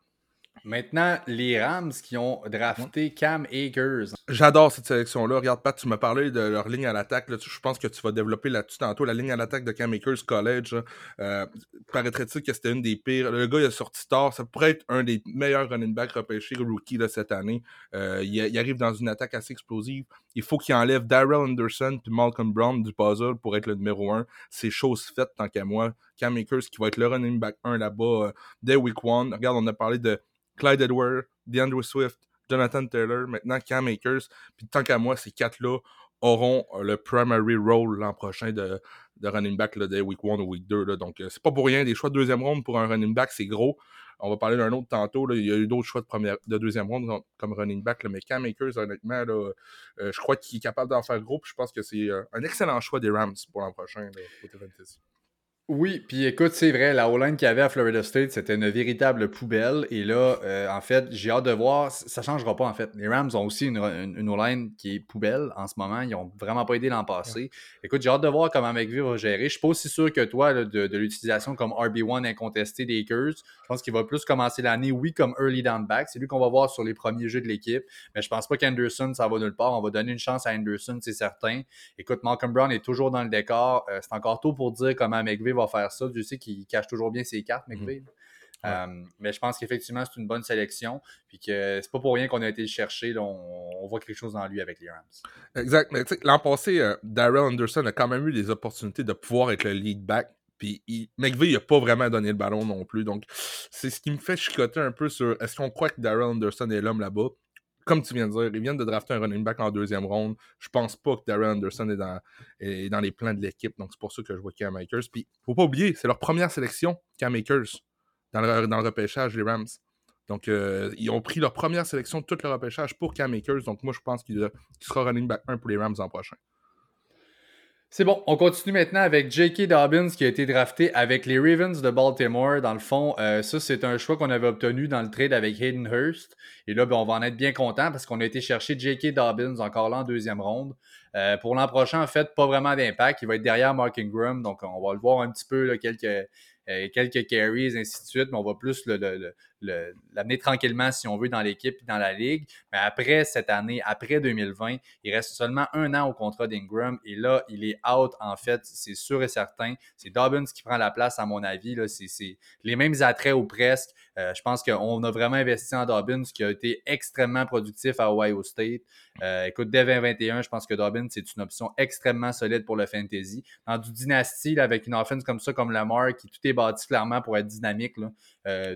Maintenant, les Rams qui ont drafté Cam Akers. J'adore cette sélection-là. Regarde, Pat, tu m'as parlé de leur ligne à l'attaque. Je pense que tu vas développer là-dessus tantôt. La ligne à l'attaque de Cam Akers College, euh, paraîtrait-il que c'était une des pires. Le gars, il a sorti tard. Ça pourrait être un des meilleurs running backs repêchés rookie de cette année. Euh, il, arrive dans une attaque assez explosive. Il faut qu'il enlève Daryl Anderson puis Malcolm Brown du puzzle pour être le numéro 1. C'est chose faite tant qu'à moi. Cam Akers qui va être le running back 1 là-bas euh, dès week 1. Regarde, on a parlé de Clyde Edwards, DeAndre Swift, Jonathan Taylor, maintenant Cam Akers. Puis tant qu'à moi, ces quatre-là auront euh, le primary role l'an prochain de, running back là, week 1 ou week 2. Là. Donc, euh, c'est pas pour rien. Des choix de deuxième ronde pour un running back, c'est gros. On va parler d'un autre tantôt. Il y a eu d'autres choix de, deuxième ronde comme running back. Là. Mais Cam Akers, honnêtement, euh, je crois qu'il est capable d'en faire gros. Je pense que c'est un excellent choix des Rams pour l'an prochain. côté fantasy. Oui, puis écoute, c'est vrai, la O-line qu'il y avait à Florida State, c'était une véritable poubelle. Et là, euh, en fait, j'ai hâte de voir. Ça changera pas, en fait. Les Rams ont aussi une, une, O-line qui est poubelle en ce moment. Ils ont vraiment pas aidé l'an passé. Écoute, j'ai hâte de voir comment McVie va gérer. Je suis pas aussi sûr que toi de, l'utilisation comme RB1 incontesté des Akers. Je pense qu'il va plus commencer l'année, oui, comme early down back. C'est lui qu'on va voir sur les premiers jeux de l'équipe. Mais je pense pas qu'Anderson, ça va nulle part. On va donner une chance à Anderson, c'est certain. Écoute, Malcolm Brown est toujours dans le décor. Euh, c'est encore tôt pour dire comment McVie va faire ça. Je sais qu'il cache toujours bien ses cartes, McVeigh. Mm. Euh, mais je pense qu'effectivement, c'est une bonne sélection. Puis que c'est pas pour rien qu'on a été le chercher. on, voit quelque chose dans lui avec les Rams. Exact. Mais l'an passé, euh, Darrell Anderson a quand même eu des opportunités de pouvoir être le lead back. Puis il, McVeigh n'a pas vraiment donné le ballon non plus. Donc, c'est ce qui me fait chicoter un peu sur est-ce qu'on croit que Darrell Anderson est l'homme là-bas comme tu viens de dire, ils viennent de drafter un running back en deuxième ronde. Je pense pas que Darren Anderson est dans, dans les plans de l'équipe. Donc, c'est pour ça que je vois Cam Akers. Puis, faut pas oublier, c'est leur première sélection, Cam Akers, dans le, dans le repêchage, les Rams. Donc, euh, ils ont pris leur première sélection de tout le repêchage pour Cam Akers. Donc, moi, je pense qu'il sera running back 1 pour les Rams en prochain. C'est bon, on continue maintenant avec J.K. Dobbins qui a été drafté avec les Ravens de Baltimore. Dans le fond, euh, ça, c'est un choix qu'on avait obtenu dans le trade avec Hayden Hurst. Et là, ben, on va en être bien content parce qu'on a été chercher J.K. Dobbins encore là en deuxième ronde. Euh, pour l'an prochain, en fait, pas vraiment d'impact. Il va être derrière Mark Ingram, donc on va le voir un petit peu, quelques, euh, quelques carries, ainsi de suite, mais on va plus l'amener tranquillement, si on veut, dans l'équipe et dans la ligue. Mais après cette année, après 2020, il reste seulement un an au contrat d'Ingram et là, il est out, en fait, c'est sûr et certain. C'est Dobbins qui prend la place, à mon avis. C'est les mêmes attraits ou presque. Euh, je pense qu'on a vraiment investi en Dobbins qui a été extrêmement productif à Ohio State. Euh, écoute, dès 2021, je pense que Dobbins, c'est une option extrêmement solide pour le fantasy. Dans du dynastie, avec une offense comme ça, comme Lamar, qui tout est bâti clairement pour être dynamique,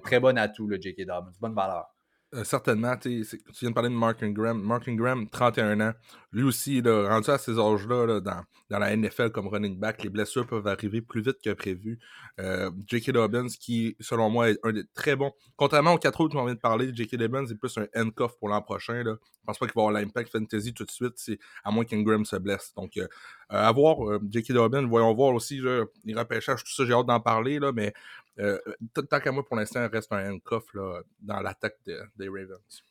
très bon atout, le J.K. Dobbins. Bonne valeur. Euh, certainement, tu viens de parler de Mark Ingram. Mark Ingram, 31 ans. Lui aussi, là, rendu à ces âges-là, dans, dans, la NFL comme running back, les blessures peuvent arriver plus vite que prévu. Euh, J.K. Dobbins, qui, selon moi, est un des très bons. Contrairement aux quatre autres qu'on vient de parler, J.K. Dobbins est plus un handcuff pour l'an prochain. Là. Je pense pas qu'il va avoir l'impact fantasy tout de suite, à moins qu'Ingram se blesse. Donc, euh, à voir, J.K. Dobbins, voyons voir aussi les repêchages, tout ça, j'ai hâte d'en parler, là, mais euh, tant qu'à moi, pour l'instant, reste un handcuff là, dans l'attaque des Ravens.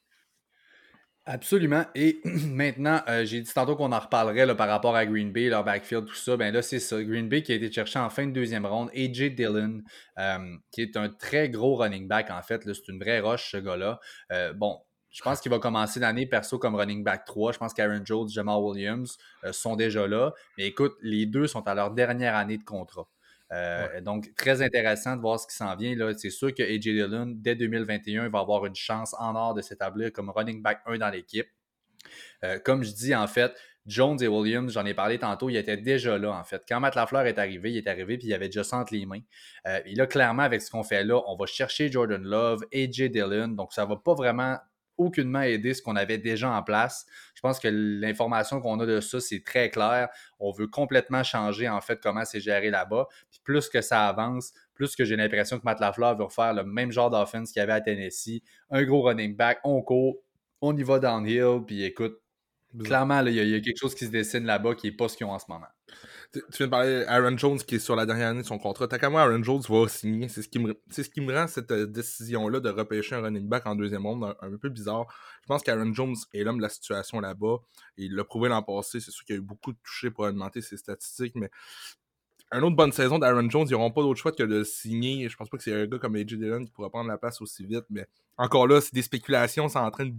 Absolument. Et maintenant, euh, j'ai dit tantôt qu'on en reparlerait par rapport à Green Bay, leur backfield, tout ça. Ben là, c'est ça. Green Bay qui a été cherché en fin de deuxième ronde. AJ Dillon, euh, qui est un très gros running back, en fait. C'est une vraie roche, ce gars-là. bon, je pense qu'il va commencer l'année perso comme running back 3. Je pense qu'Aaron Jones, Jamal Williams sont déjà là. Mais écoute, les deux sont à leur dernière année de contrat. Euh, donc, très intéressant de voir ce qui s'en vient. C'est sûr que AJ Dillon, dès 2021, va avoir une chance en or de s'établir comme running back 1 dans l'équipe. Euh, comme je dis, en fait, Jones et Williams, j'en ai parlé tantôt, ils étaient déjà là, en fait. Quand Matt Lafleur est arrivé, il est arrivé puis il avait déjà entre les mains. Euh, et là, clairement, avec ce qu'on fait là, on va chercher Jordan Love, AJ Dillon. Donc, ça ne va pas vraiment aucunement aider ce qu'on avait déjà en place. Je pense que l'information qu'on a de ça, c'est très clair. On veut complètement changer, en fait, comment c'est géré là-bas. Plus que ça avance, plus que j'ai l'impression que Matt Lafleur veut refaire le même genre d'offense qu'il y avait à Tennessee. Un gros running back, on court, on y va downhill, puis écoute, clairement, il y, a quelque chose qui se dessine là-bas qui n'est pas ce qu'ils ont en ce moment. Tu, viens de parler Aaron Jones qui est sur la dernière année de son contrat. T'as qu'à moi, Aaron Jones va signer. C'est ce qui me, c'est ce qui me rend cette euh, décision-là de repêcher un running back en deuxième ronde un, peu bizarre. Je pense qu'Aaron Jones est l'homme de la situation là-bas. Il l'a prouvé l'an passé. C'est sûr qu'il y a eu beaucoup de touchés pour augmenter ses statistiques, mais une autre bonne saison d'Aaron Jones, ils n'auront pas d'autre choix que de signer. Je pense pas que c'est un gars comme AJ Dillon qui pourra prendre la place aussi vite, mais encore là, c'est des spéculations, c'est en train de.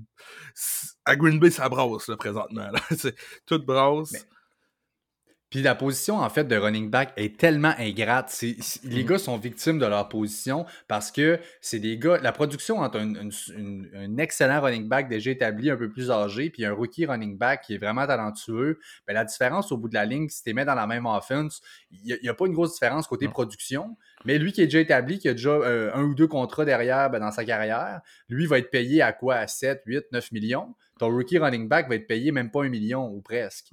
À Green Bay, ça brasse là, présentement. c'est tout brasse. Puis la position, en fait, de running back est tellement ingrate. les mm. gars sont victimes de leur position parce que c'est des gars. La production entre un, excellent running back déjà établi, un peu plus âgé, puis un rookie running back qui est vraiment talentueux, ben, la différence au bout de la ligne, si tu mets dans la même offense, il n'y a, pas une grosse différence côté production. Mais lui qui est déjà établi, qui a déjà euh, un ou deux contrats derrière ben, dans sa carrière, lui va être payé à quoi? À 7, 8, 9 millions. Ton rookie running back va être payé même pas un million ou presque.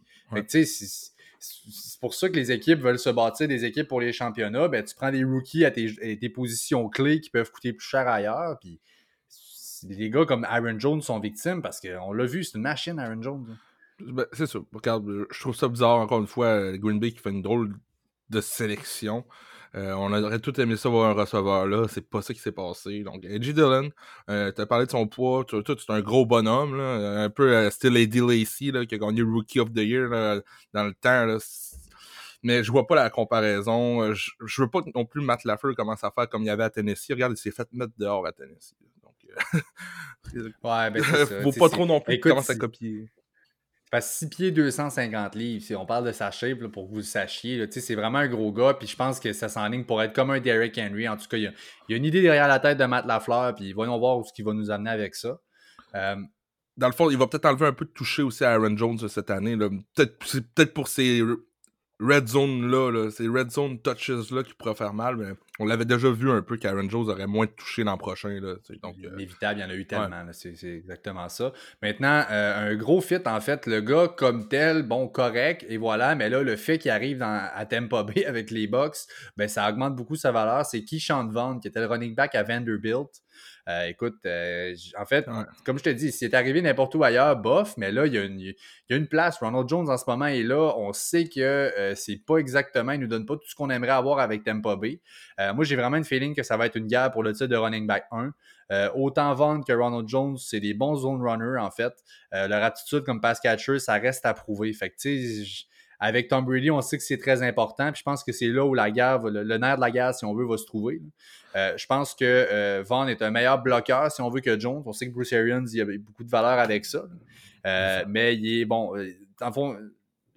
tu sais, c'est pour ça que les équipes veulent se bâtir des équipes pour les championnats. Ben, tu prends des rookies à tes, positions clés qui peuvent coûter plus cher ailleurs. Puis les gars comme Aaron Jones sont victimes parce qu'on l'a vu, c'est une machine, Aaron Jones. Ben, c'est. Regarde, je trouve ça bizarre, encore une fois, Green Bay qui fait une drôle de sélection. Euh, on aurait tout aimé ça voir un receveur là, c'est pas ça qui s'est passé. Donc, Edgy Dillon, euh, tu as parlé de son poids, tout, c'est un gros bonhomme, là, un peu euh, style Eddie Lacey là, qui a gagné Rookie of the Year dans le temps. Là, mais je vois pas la comparaison. Euh, je, je veux pas non plus Matt Lafleur commence à faire comme il y avait à Tennessee. Regarde, il s'est fait mettre dehors à Tennessee. Donc, ouais, ben c'est ça. Faut pas trop non plus commencer à copier. Parce 6 pieds 250 livres, si on parle de sa shape pour que vous le sachiez, c'est vraiment un gros gars, puis je pense que ça s'enligne pour être comme un Derrick Henry. En tout cas, il y, a, une idée derrière la tête de Matt Lafleur, puis voyons voir où ce qu'il va nous amener avec ça. Euh, Dans le fond, il va peut-être enlever un peu de toucher aussi à Aaron Jones cette année. Peut-être peut pour ces red zone là, ces red zone touches là qui pourraient faire mal, mais on l'avait déjà vu un peu qu'Aaron Jones aurait moins touché l'an prochain. Là, donc, euh, Inévitable, il y en a eu tellement. C'est exactement ça. Maintenant, euh, un gros fit, en fait, le gars comme tel, bon, correct, et voilà, mais là, le fait qu'il arrive à Tampa Bay avec les Bucks, ben, ça augmente beaucoup sa valeur. C'est Keyshawn Vaughn, qui était le running back à Vanderbilt. Euh, écoute, euh, en fait, comme je te dis, s'il est arrivé n'importe où ailleurs, bof, mais là, il y, a une, une, place. Ronald Jones en ce moment est là. On sait que euh, c'est pas exactement, il nous donne pas tout ce qu'on aimerait avoir avec Tampa Bay. Moi, j'ai vraiment une feeling que ça va être une guerre pour le titre de running back 1. autant Vaughn que Ronald Jones, c'est des bons zone runners, en fait. leur attitude comme pass catcher, ça reste à prouver. Fait que, tu sais, avec Tom Brady, on sait que c'est très important. Puis je pense que c'est là où la guerre, le, nerf de la guerre, si on veut, va se trouver. Euh, je pense que euh, Vaughn est un meilleur bloqueur, si on veut, que Jones. On sait que Bruce Arians, il y a beaucoup de valeur avec ça. Euh, mais il est bon. En fond,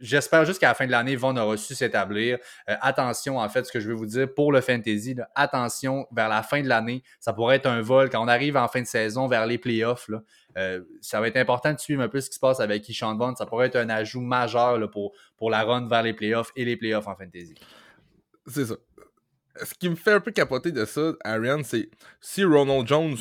J'espère juste qu'à la fin de l'année, Vaughn aura su s'établir. attention, en fait, ce que je veux vous dire pour le fantasy, attention, vers la fin de l'année, ça pourrait être un vol. Quand on arrive en fin de saison vers les playoffs, euh, ça va être important de suivre un peu ce qui se passe avec Keyshawn Vaughn. Ça pourrait être un ajout majeur pour, pour la run vers les playoffs et les playoffs en fantasy. C'est ça. Ce qui me fait un peu capoter de ça, Ariane, c'est si Ronald Jones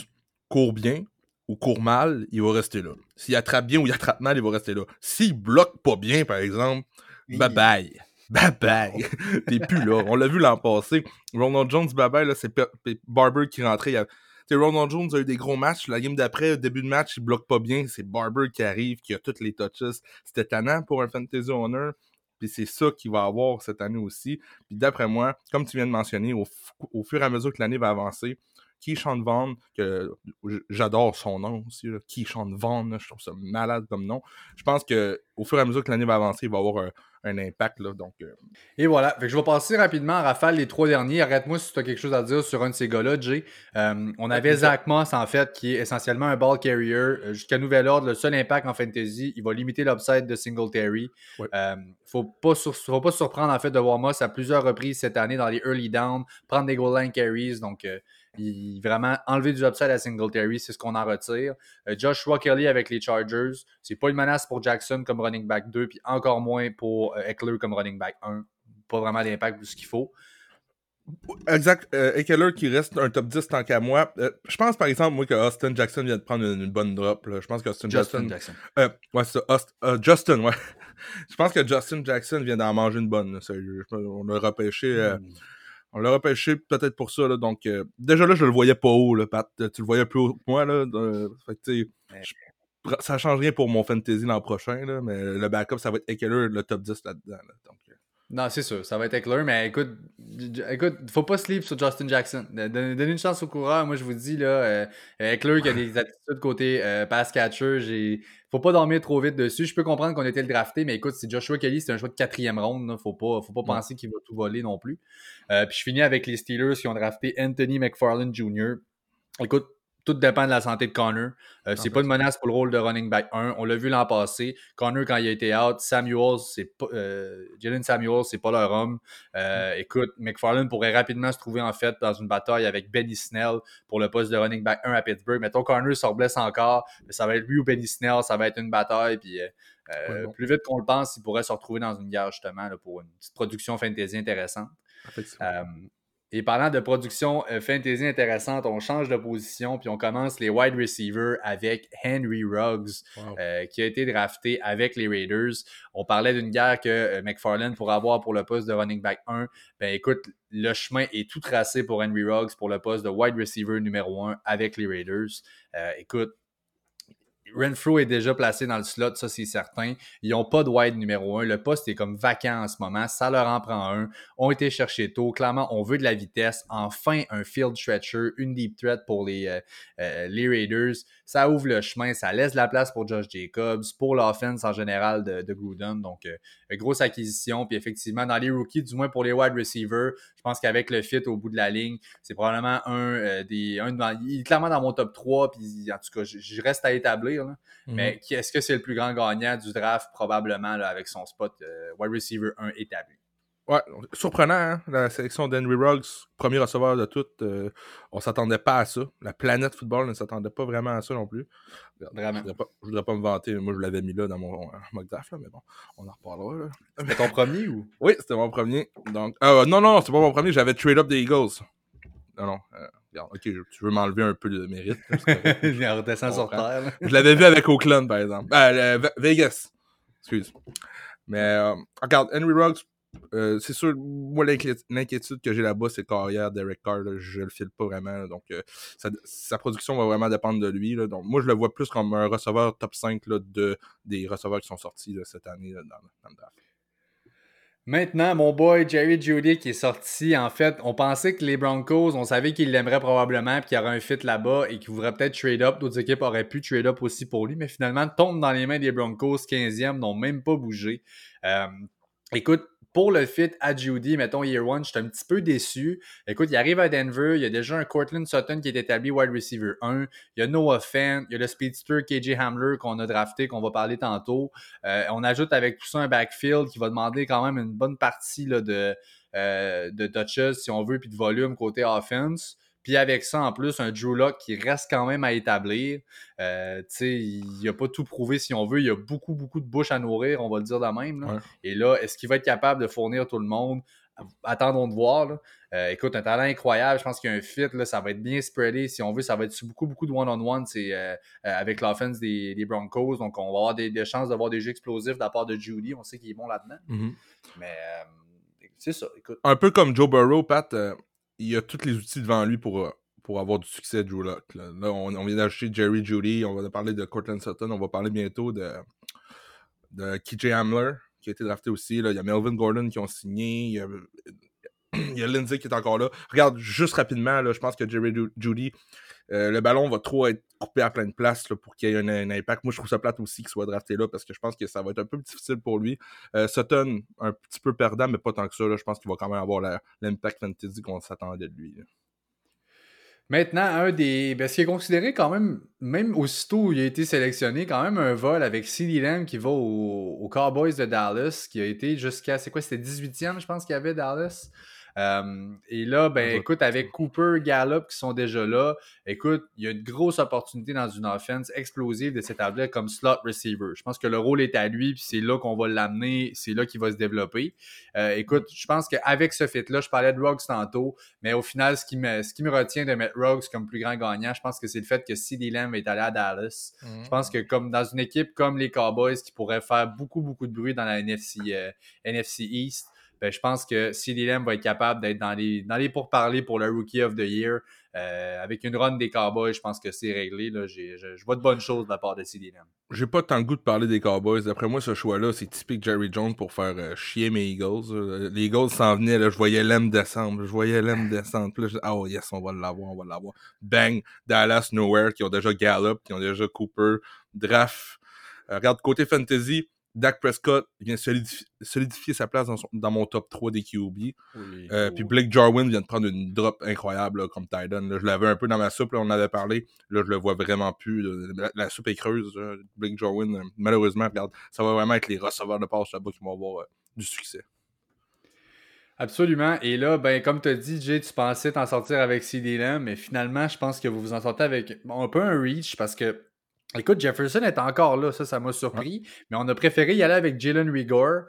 court bien ou court mal, il va rester là. S'il attrape bien ou il attrape mal, il va rester là. S'il bloque pas bien, par exemple, bye bye. Bye bye. T'es plus là. On l'a vu l'an passé. Ronald Jones, bye bye, c'est Barber qui rentrait. Il Ronald Jones a eu des gros matchs. La game d'après, début de match, il bloque pas bien. C'est Barber qui arrive, qui a toutes les touches. C'était tannant pour un Fantasy Owner. Puis c'est ça qu'il va avoir cette année aussi. Puis d'après moi, comme tu viens de mentionner, au, fur et à mesure que l'année va avancer, Keyshawn Vaughn, que j'adore son nom aussi, là, Keyshawn Vaughn, je trouve ça malade comme nom. Je pense qu'au fur et à mesure que l'année va avancer, il va avoir un, un impact. Là, donc, euh. Et voilà. je vais passer rapidement à Rafale les trois derniers. Arrête-moi si tu as quelque chose à dire sur un de ces gars-là, Jay. Euh, on avait Zach Moss, en fait, qui est essentiellement un ball carrier. Euh, jusqu'à nouvel ordre, le seul impact en fantasy, il va limiter l'upside de Singletary. Il ne faut, pas faut pas surprendre, en fait, de voir Moss à plusieurs reprises cette année dans les early downs, prendre des goal line carries. Donc, il, vraiment enlever du upside à Singletary, c'est ce qu'on en retire. Euh, Joshua Kelly avec les Chargers, c'est pas une menace pour Jackson comme running back 2, puis encore moins pour euh, Eckler comme running back 1. Pas vraiment d'impact de ce qu'il faut. Exact. Euh, Eckler qui reste un top 10 tant qu'à moi. je pense par exemple, moi, que Austin Jackson vient de prendre une, bonne drop. Je pense que Austin Justin Jackson. ouais, c'est ça. Justin, ouais. je pense que Justin Jackson vient d'en manger une bonne. On l'a repêché. Hmm. On l'a repêché peut-être pour ça. Là, donc, euh, déjà là, je le voyais pas haut, là, Pat. Tu le voyais plus haut que moi. Là, fait ça change rien pour mon fantasy l'an prochain, là, mais le backup, ça va être Eckler, le top 10 là-dedans. donc, euh. Non, c'est sûr, ça va être Eckler, mais écoute, écoute, faut pas sleep sur Justin Jackson. Donnez une chance au coureur. Moi, je vous dis, là, euh, Eckler qui a des attitudes côté pass catcher, j'ai faut pas dormir trop vite dessus. Je peux comprendre qu'on était le drafté, mais écoute, c'est Joshua Kelly, c'est un choix de quatrième ronde. Faut pas, faut pas penser qu'il va tout voler non plus. Euh, puis je finis avec les Steelers qui ont drafté Anthony McFarland Jr. Écoute, tout dépend de la santé de Connor. Euh, c'est pas une menace pour le rôle de running back 1. On l'a vu l'an passé. Connor, quand il a été out, Samuels, c'est pas. Euh, Jalen Samuels, c'est pas leur homme. Euh, mm. Écoute, McFarland pourrait rapidement se trouver en fait dans une bataille avec Benny Snell pour le poste de running back 1 à Pittsburgh. Mettons Connor se blesse encore, ça va être lui ou Benny Snell, ça va être une bataille. Puis plus vite qu'on le pense, il pourrait se retrouver dans une guerre justement pour une petite production fantasy intéressante. Et parlant de production euh, fantasy intéressante, on change de position puis on commence les wide receivers avec Henry Ruggs, euh, qui a été drafté avec les Raiders. On parlait d'une guerre que euh, McFarland pourrait avoir pour le poste de running back 1. Ben écoute, le chemin est tout tracé pour Henry Ruggs pour le poste de wide receiver numéro 1 avec les Raiders. écoute, Renfro est déjà placé dans le slot, ça c'est certain. Ils n'ont pas de wide numéro un. Le poste est comme vacant en ce moment. Ça leur en prend un. Ont été cherchés tôt. Clairement, on veut de la vitesse. Enfin, un field stretcher, une deep threat pour les, euh, euh, les Raiders. Ça ouvre le chemin. Ça laisse la place pour Josh Jacobs, pour l'offense en général de, de Gruden. Donc, euh, grosse acquisition. Puis effectivement, dans les rookies, du moins pour les wide receivers, je pense qu'avec le fit au bout de la ligne, c'est probablement un des. Un, il est clairement dans mon top 3. Puis en tout cas, je reste à établir. Mhm. Mais est-ce que c'est le plus grand gagnant du draft? Probablement avec son spot euh, wide receiver 1 établi. Ouais, surprenant, hein? la sélection d'Henry Ruggs, premier receveur de tout. Euh, on s'attendait pas à ça. La planète football ne s'attendait pas vraiment à ça non plus. Vraiment. Je ne voudrais, pas me vanter. Moi, je l'avais mis là dans mon euh, mock draft, mais bon, on en reparlera. C'était ton premier ou? Oui, c'était mon premier. Donc, non, non, c'était pas mon premier. J'avais trade up des Eagles. Non, non. Euh, ok, tu veux m'enlever un peu de mérite. Il redescend sur terre. Je l'avais vu avec Oakland, par exemple. Euh, Vegas. Excuse. Mais euh, regarde, Henry Ruggs, euh, c'est sûr, moi, l'inquiétude que j'ai là-bas, c'est carrière Derek Carr. je le file pas vraiment. donc, sa, production va vraiment dépendre de lui. donc, moi, je le vois plus comme un receveur top 5 de, des receveurs qui sont sortis cette année dans, le. Maintenant, mon boy Jerry Judy qui est sorti, en fait, on pensait que les Broncos, on savait qu'il l'aimerait probablement, puis qu'il y aurait un fit là-bas et qu'il voudrait peut-être trade up. D'autres équipes auraient pu trade up aussi pour lui, mais finalement, tombe dans les mains des Broncos, 15e, n'ont même pas bougé. Euh, écoute, pour le fit à Judy, mettons Year One, je suis un petit peu déçu. Écoute, il arrive à Denver, il y a déjà un Cortland Sutton qui est établi wide receiver 1. Il y a Noah Fent, il y a le speedster KJ Hamler qu'on a drafté, qu'on va parler tantôt. Euh, on ajoute avec tout ça un backfield qui va demander quand même une bonne partie là, de, euh, de touches, si on veut, puis de volume côté offense. Puis avec ça, en plus, un Drew Lock qui reste quand même à établir. Euh, il n'a pas tout prouvé si on veut. Il y a beaucoup, beaucoup de bouches à nourrir, on va le dire de même. Et là, est-ce qu'il va être capable de fournir tout le monde? Attendons de voir. Euh, écoute, un talent incroyable. Je pense qu'il y a un fit. Là, ça va être bien spreadé. Si on veut, ça va être beaucoup, beaucoup de one-on-one euh, avec l'offense des, Broncos. Donc, on va avoir des, chances d'avoir des jeux explosifs de la part de Judy. On sait qu'il est bon là-dedans. Mm-hmm. Mais c'est ça. Écoute. Un peu comme Joe Burrow, Pat il a tous les outils devant lui pour, euh, pour avoir du succès, Drew Lock. Là, on, vient d'acheter Jerry Judy, on va parler de Cortland Sutton, on va parler bientôt de, de KJ Hamler, qui a été drafté aussi. Il y a Melvin Gordon qui ont signé. Il y a, Lindsay qui est encore là. Regarde, juste rapidement, là, je pense que Jerry Judy, euh, le ballon va trop être coupé à plein de places pour qu'il y ait un, impact. Moi, je trouve ça plate aussi qu'il soit drafté là parce que je pense que ça va être un peu difficile pour lui. Euh, Sutton, un petit peu perdant, mais pas tant que ça. je pense qu'il va quand même avoir l'impact fantasy qu'on s'attendait de lui. Maintenant, un des. Ben, ce qui est considéré quand même, même aussitôt où il a été sélectionné, quand même un vol avec CeeDee Lamb qui va aux Cowboys de Dallas, qui a été jusqu'à. C'est quoi C'était 18e, je pense qu'il y avait Dallas. Euh, et là, ben, écoute, avec Cooper, Gallup qui sont déjà là, écoute, il y a une grosse opportunité dans une offense explosive de s'établir comme slot receiver. Je pense que le rôle est à lui, puis c'est là qu'on va l'amener, c'est là qu'il va se développer. Euh, écoute, je pense qu'avec ce fit-là, je parlais de Ruggs tantôt, mais au final, ce qui me, ce qui me retient de mettre Ruggs comme plus grand gagnant, je pense que c'est le fait que CeeDee Lamb est allé à Dallas. Je pense que comme dans une équipe comme les Cowboys qui pourrait faire beaucoup, beaucoup de bruit dans la NFC, euh, NFC East, ben, je pense que CD Lamb va être capable d'être dans les, dans les pourparlers pour le Rookie of the Year. Euh, avec une run des Cowboys, je pense que c'est réglé. Là. je, vois de bonnes choses de la part de CD Lamb. J'ai pas tant le goût de parler des Cowboys. D'après moi, ce choix-là, c'est typique Jerry Jones pour faire euh, chier mes Eagles. Les Eagles s'en venaient, là, je voyais Lamb descendre. Je voyais Lamb descendre. Puis là, ah oh yes, on va l'avoir, on va l'avoir. Bang! Dallas Nowhere, qui ont déjà Gallup, qui ont déjà Cooper, Draft. Euh, regarde, côté fantasy, Dak Prescott vient solidifier, sa place dans, mon top 3 des QB. Euh, puis Blake Jarwin vient de prendre une drop incroyable comme Titan. je l'avais un peu dans ma soupe, on en avait parlé. Là, je le vois vraiment plus. La, soupe est creuse. Blake Jarwin, euh, malheureusement, regarde, ça va vraiment être les receveurs de passe là-bas qui vont avoir euh, du succès. Absolument. Et là, ben, comme tu as dit, Jay, tu pensais t'en sortir avec CD Lamb, mais finalement, je pense que vous vous en sortez avec un peu un reach parce que Écoute, Jefferson est encore là, ça, ça m'a surpris. Mais on a préféré y aller avec Jalen Rigor.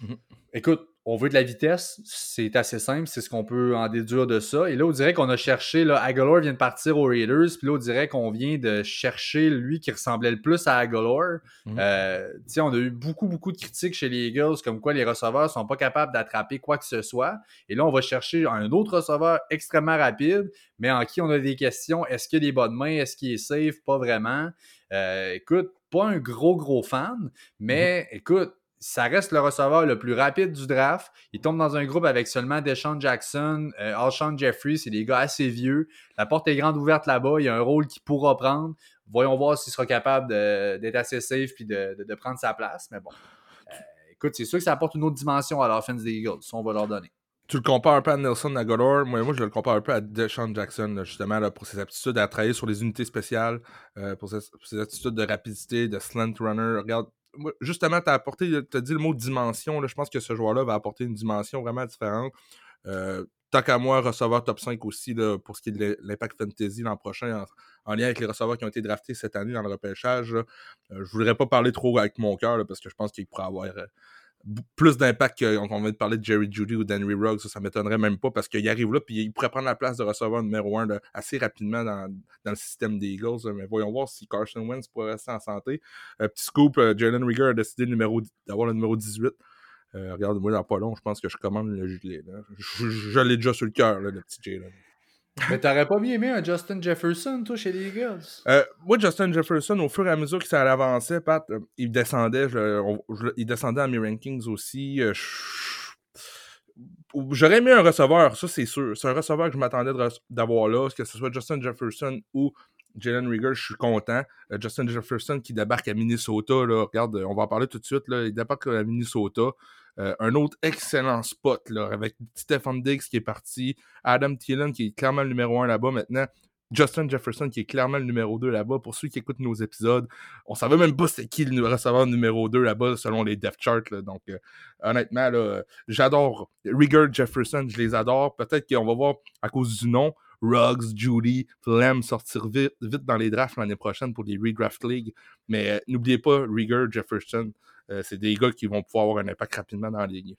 Mmh Écoute, on veut de la vitesse, c'est assez simple, c'est ce qu'on peut en déduire de ça. Et là, on dirait qu'on a cherché, là, Aguilar vient de partir aux Raiders, puis là, on dirait qu'on vient de chercher lui qui ressemblait le plus à Aguilar. Euh, on a eu beaucoup, beaucoup de critiques chez les Eagles, comme quoi les receveurs sont pas capables d'attraper quoi que ce soit. Et là, on va chercher un autre receveur extrêmement rapide, mais en qui on a des questions. Est-ce qu'il a des bonnes mains? Est-ce qu'il est safe? Pas vraiment. Euh, écoute, pas un gros, gros fan, mais mmh. écoute, ça reste le receveur le plus rapide du draft. Il tombe dans un groupe avec seulement Deshaun Jackson, euh, Alshon Jeffrey, c'est des gars assez vieux. La porte est grande ouverte là-bas, il y a un rôle qu'il pourra prendre. Voyons voir s'il sera capable d'être assez safe et de, prendre sa place. Mais bon, euh, écoute, c'est sûr que ça apporte une autre dimension à l'offense des Eagles. Ça, on va leur donner. Tu le compares un peu à Nelson Aguilar. Moi, moi, je le compare un peu à Deshaun Jackson, justement, là, pour ses aptitudes à travailler sur les unités spéciales, euh, pour, ses, aptitudes de rapidité, de slant runner. Regarde, justement, tu as apporté, tu as dit le mot dimension. Là, je pense que ce joueur-là va apporter une dimension vraiment différente. Euh, tant qu'à moi, receveur top 5 aussi là, pour ce qui est de l'impact fantasy l'an prochain, en, lien avec les receveurs qui ont été draftés cette année dans le repêchage. Euh, je voudrais pas parler trop avec mon cœur parce que je pense qu'il pourrait avoir euh, plus d'impact qu'on vient de parler de Jerry Judy ou d'Henry Ruggs, ça, ça m'étonnerait même pas parce qu'il arrive là, puis il pourrait prendre la place de receveur numéro 1 assez rapidement dans, le système des Eagles. mais voyons voir si Carson Wentz pourrait rester en santé. petit scoop, Jalen Rieger a décidé d'avoir le numéro 18. regarde, moi, dans pas long, je pense que je commande le gilet. Je, l'ai déjà sur le cœur, le petit Jalen. Mais t'aurais pas bien aimé un Justin Jefferson, toi, chez les Eagles? Euh, moi, Justin Jefferson, au fur et à mesure que ça avançait, Pat, euh, il descendait. il descendait à mes rankings aussi. Euh, j'aurais aimé un receveur, ça c'est sûr. C'est un receveur que je m'attendais d'avoir là, que ce soit Justin Jefferson ou Jalen Rieger, je suis content. Justin Jefferson qui débarque à Minnesota, là, regarde, on va en parler tout de suite. Là, il débarque à Minnesota. Euh, un autre excellent spot avec Stephen Diggs qui est parti, Adam Thielen qui est clairement le numéro 1 là-bas maintenant. Justin Jefferson qui est clairement le numéro 2 là-bas. Pour ceux qui écoutent nos épisodes, on savait même pas c'est qui le receveur numéro 2 là-bas selon les depth charts. Donc, euh, honnêtement, j'adore Rigger Jefferson, je les adore. Peut-être qu'on va voir à cause du nom. Ruggs, Judy, Flem sortir vite, dans les drafts l'année prochaine pour les Redraft League. Mais euh, n'oubliez pas Rigger Jefferson. Euh, c'est des gars qui vont pouvoir avoir un impact rapidement dans la ligue.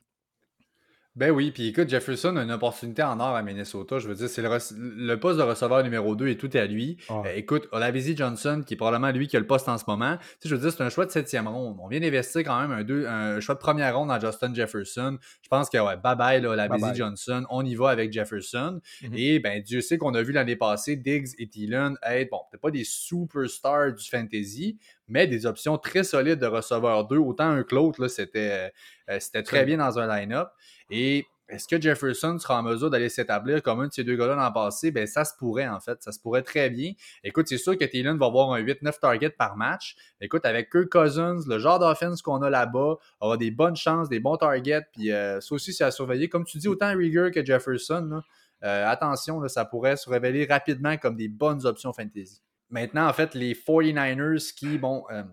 Ben oui, puis écoute, Jefferson a une opportunité en or à Minnesota. Je veux dire, c'est le, poste de receveur numéro 2 et tout est à lui. Euh, écoute, Olavisi Johnson, qui est probablement lui qui a le poste en ce moment. Tu sais, je veux dire, c'est un choix de septième ronde. On vient d'investir quand même un, deux, un choix de première ronde dans Justin Jefferson. Je pense que, ouais, bye bye, là, Olavisi Johnson. On y va avec Jefferson. Mm-hmm. Et, ben, Dieu sait qu'on a vu l'année passée Diggs et Thielen être, bon, peut-être pas des superstars du fantasy, mais des options très solides de receveur 2. Autant un que l'autre, c'était, euh, c'était très bien dans un line-up. Et est-ce que Jefferson sera en mesure d'aller s'établir comme un de ces deux gars-là dans le passé? Ben, ça se pourrait, en fait. Ça se pourrait très bien. Écoute, c'est sûr que Thielen va avoir un 8-9 targets par match. Écoute, avec Kirk Cousins, le genre d'offense qu'on a là-bas, aura des bonnes chances, des bons targets. Puis euh, ça aussi, c'est à surveiller. Comme tu dis, autant Rieger que Jefferson, euh, attention, ça pourrait se révéler rapidement comme des bonnes options fantasy. Maintenant, en fait, les 49ers qui, bon, euh,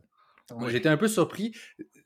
j'étais un peu surpris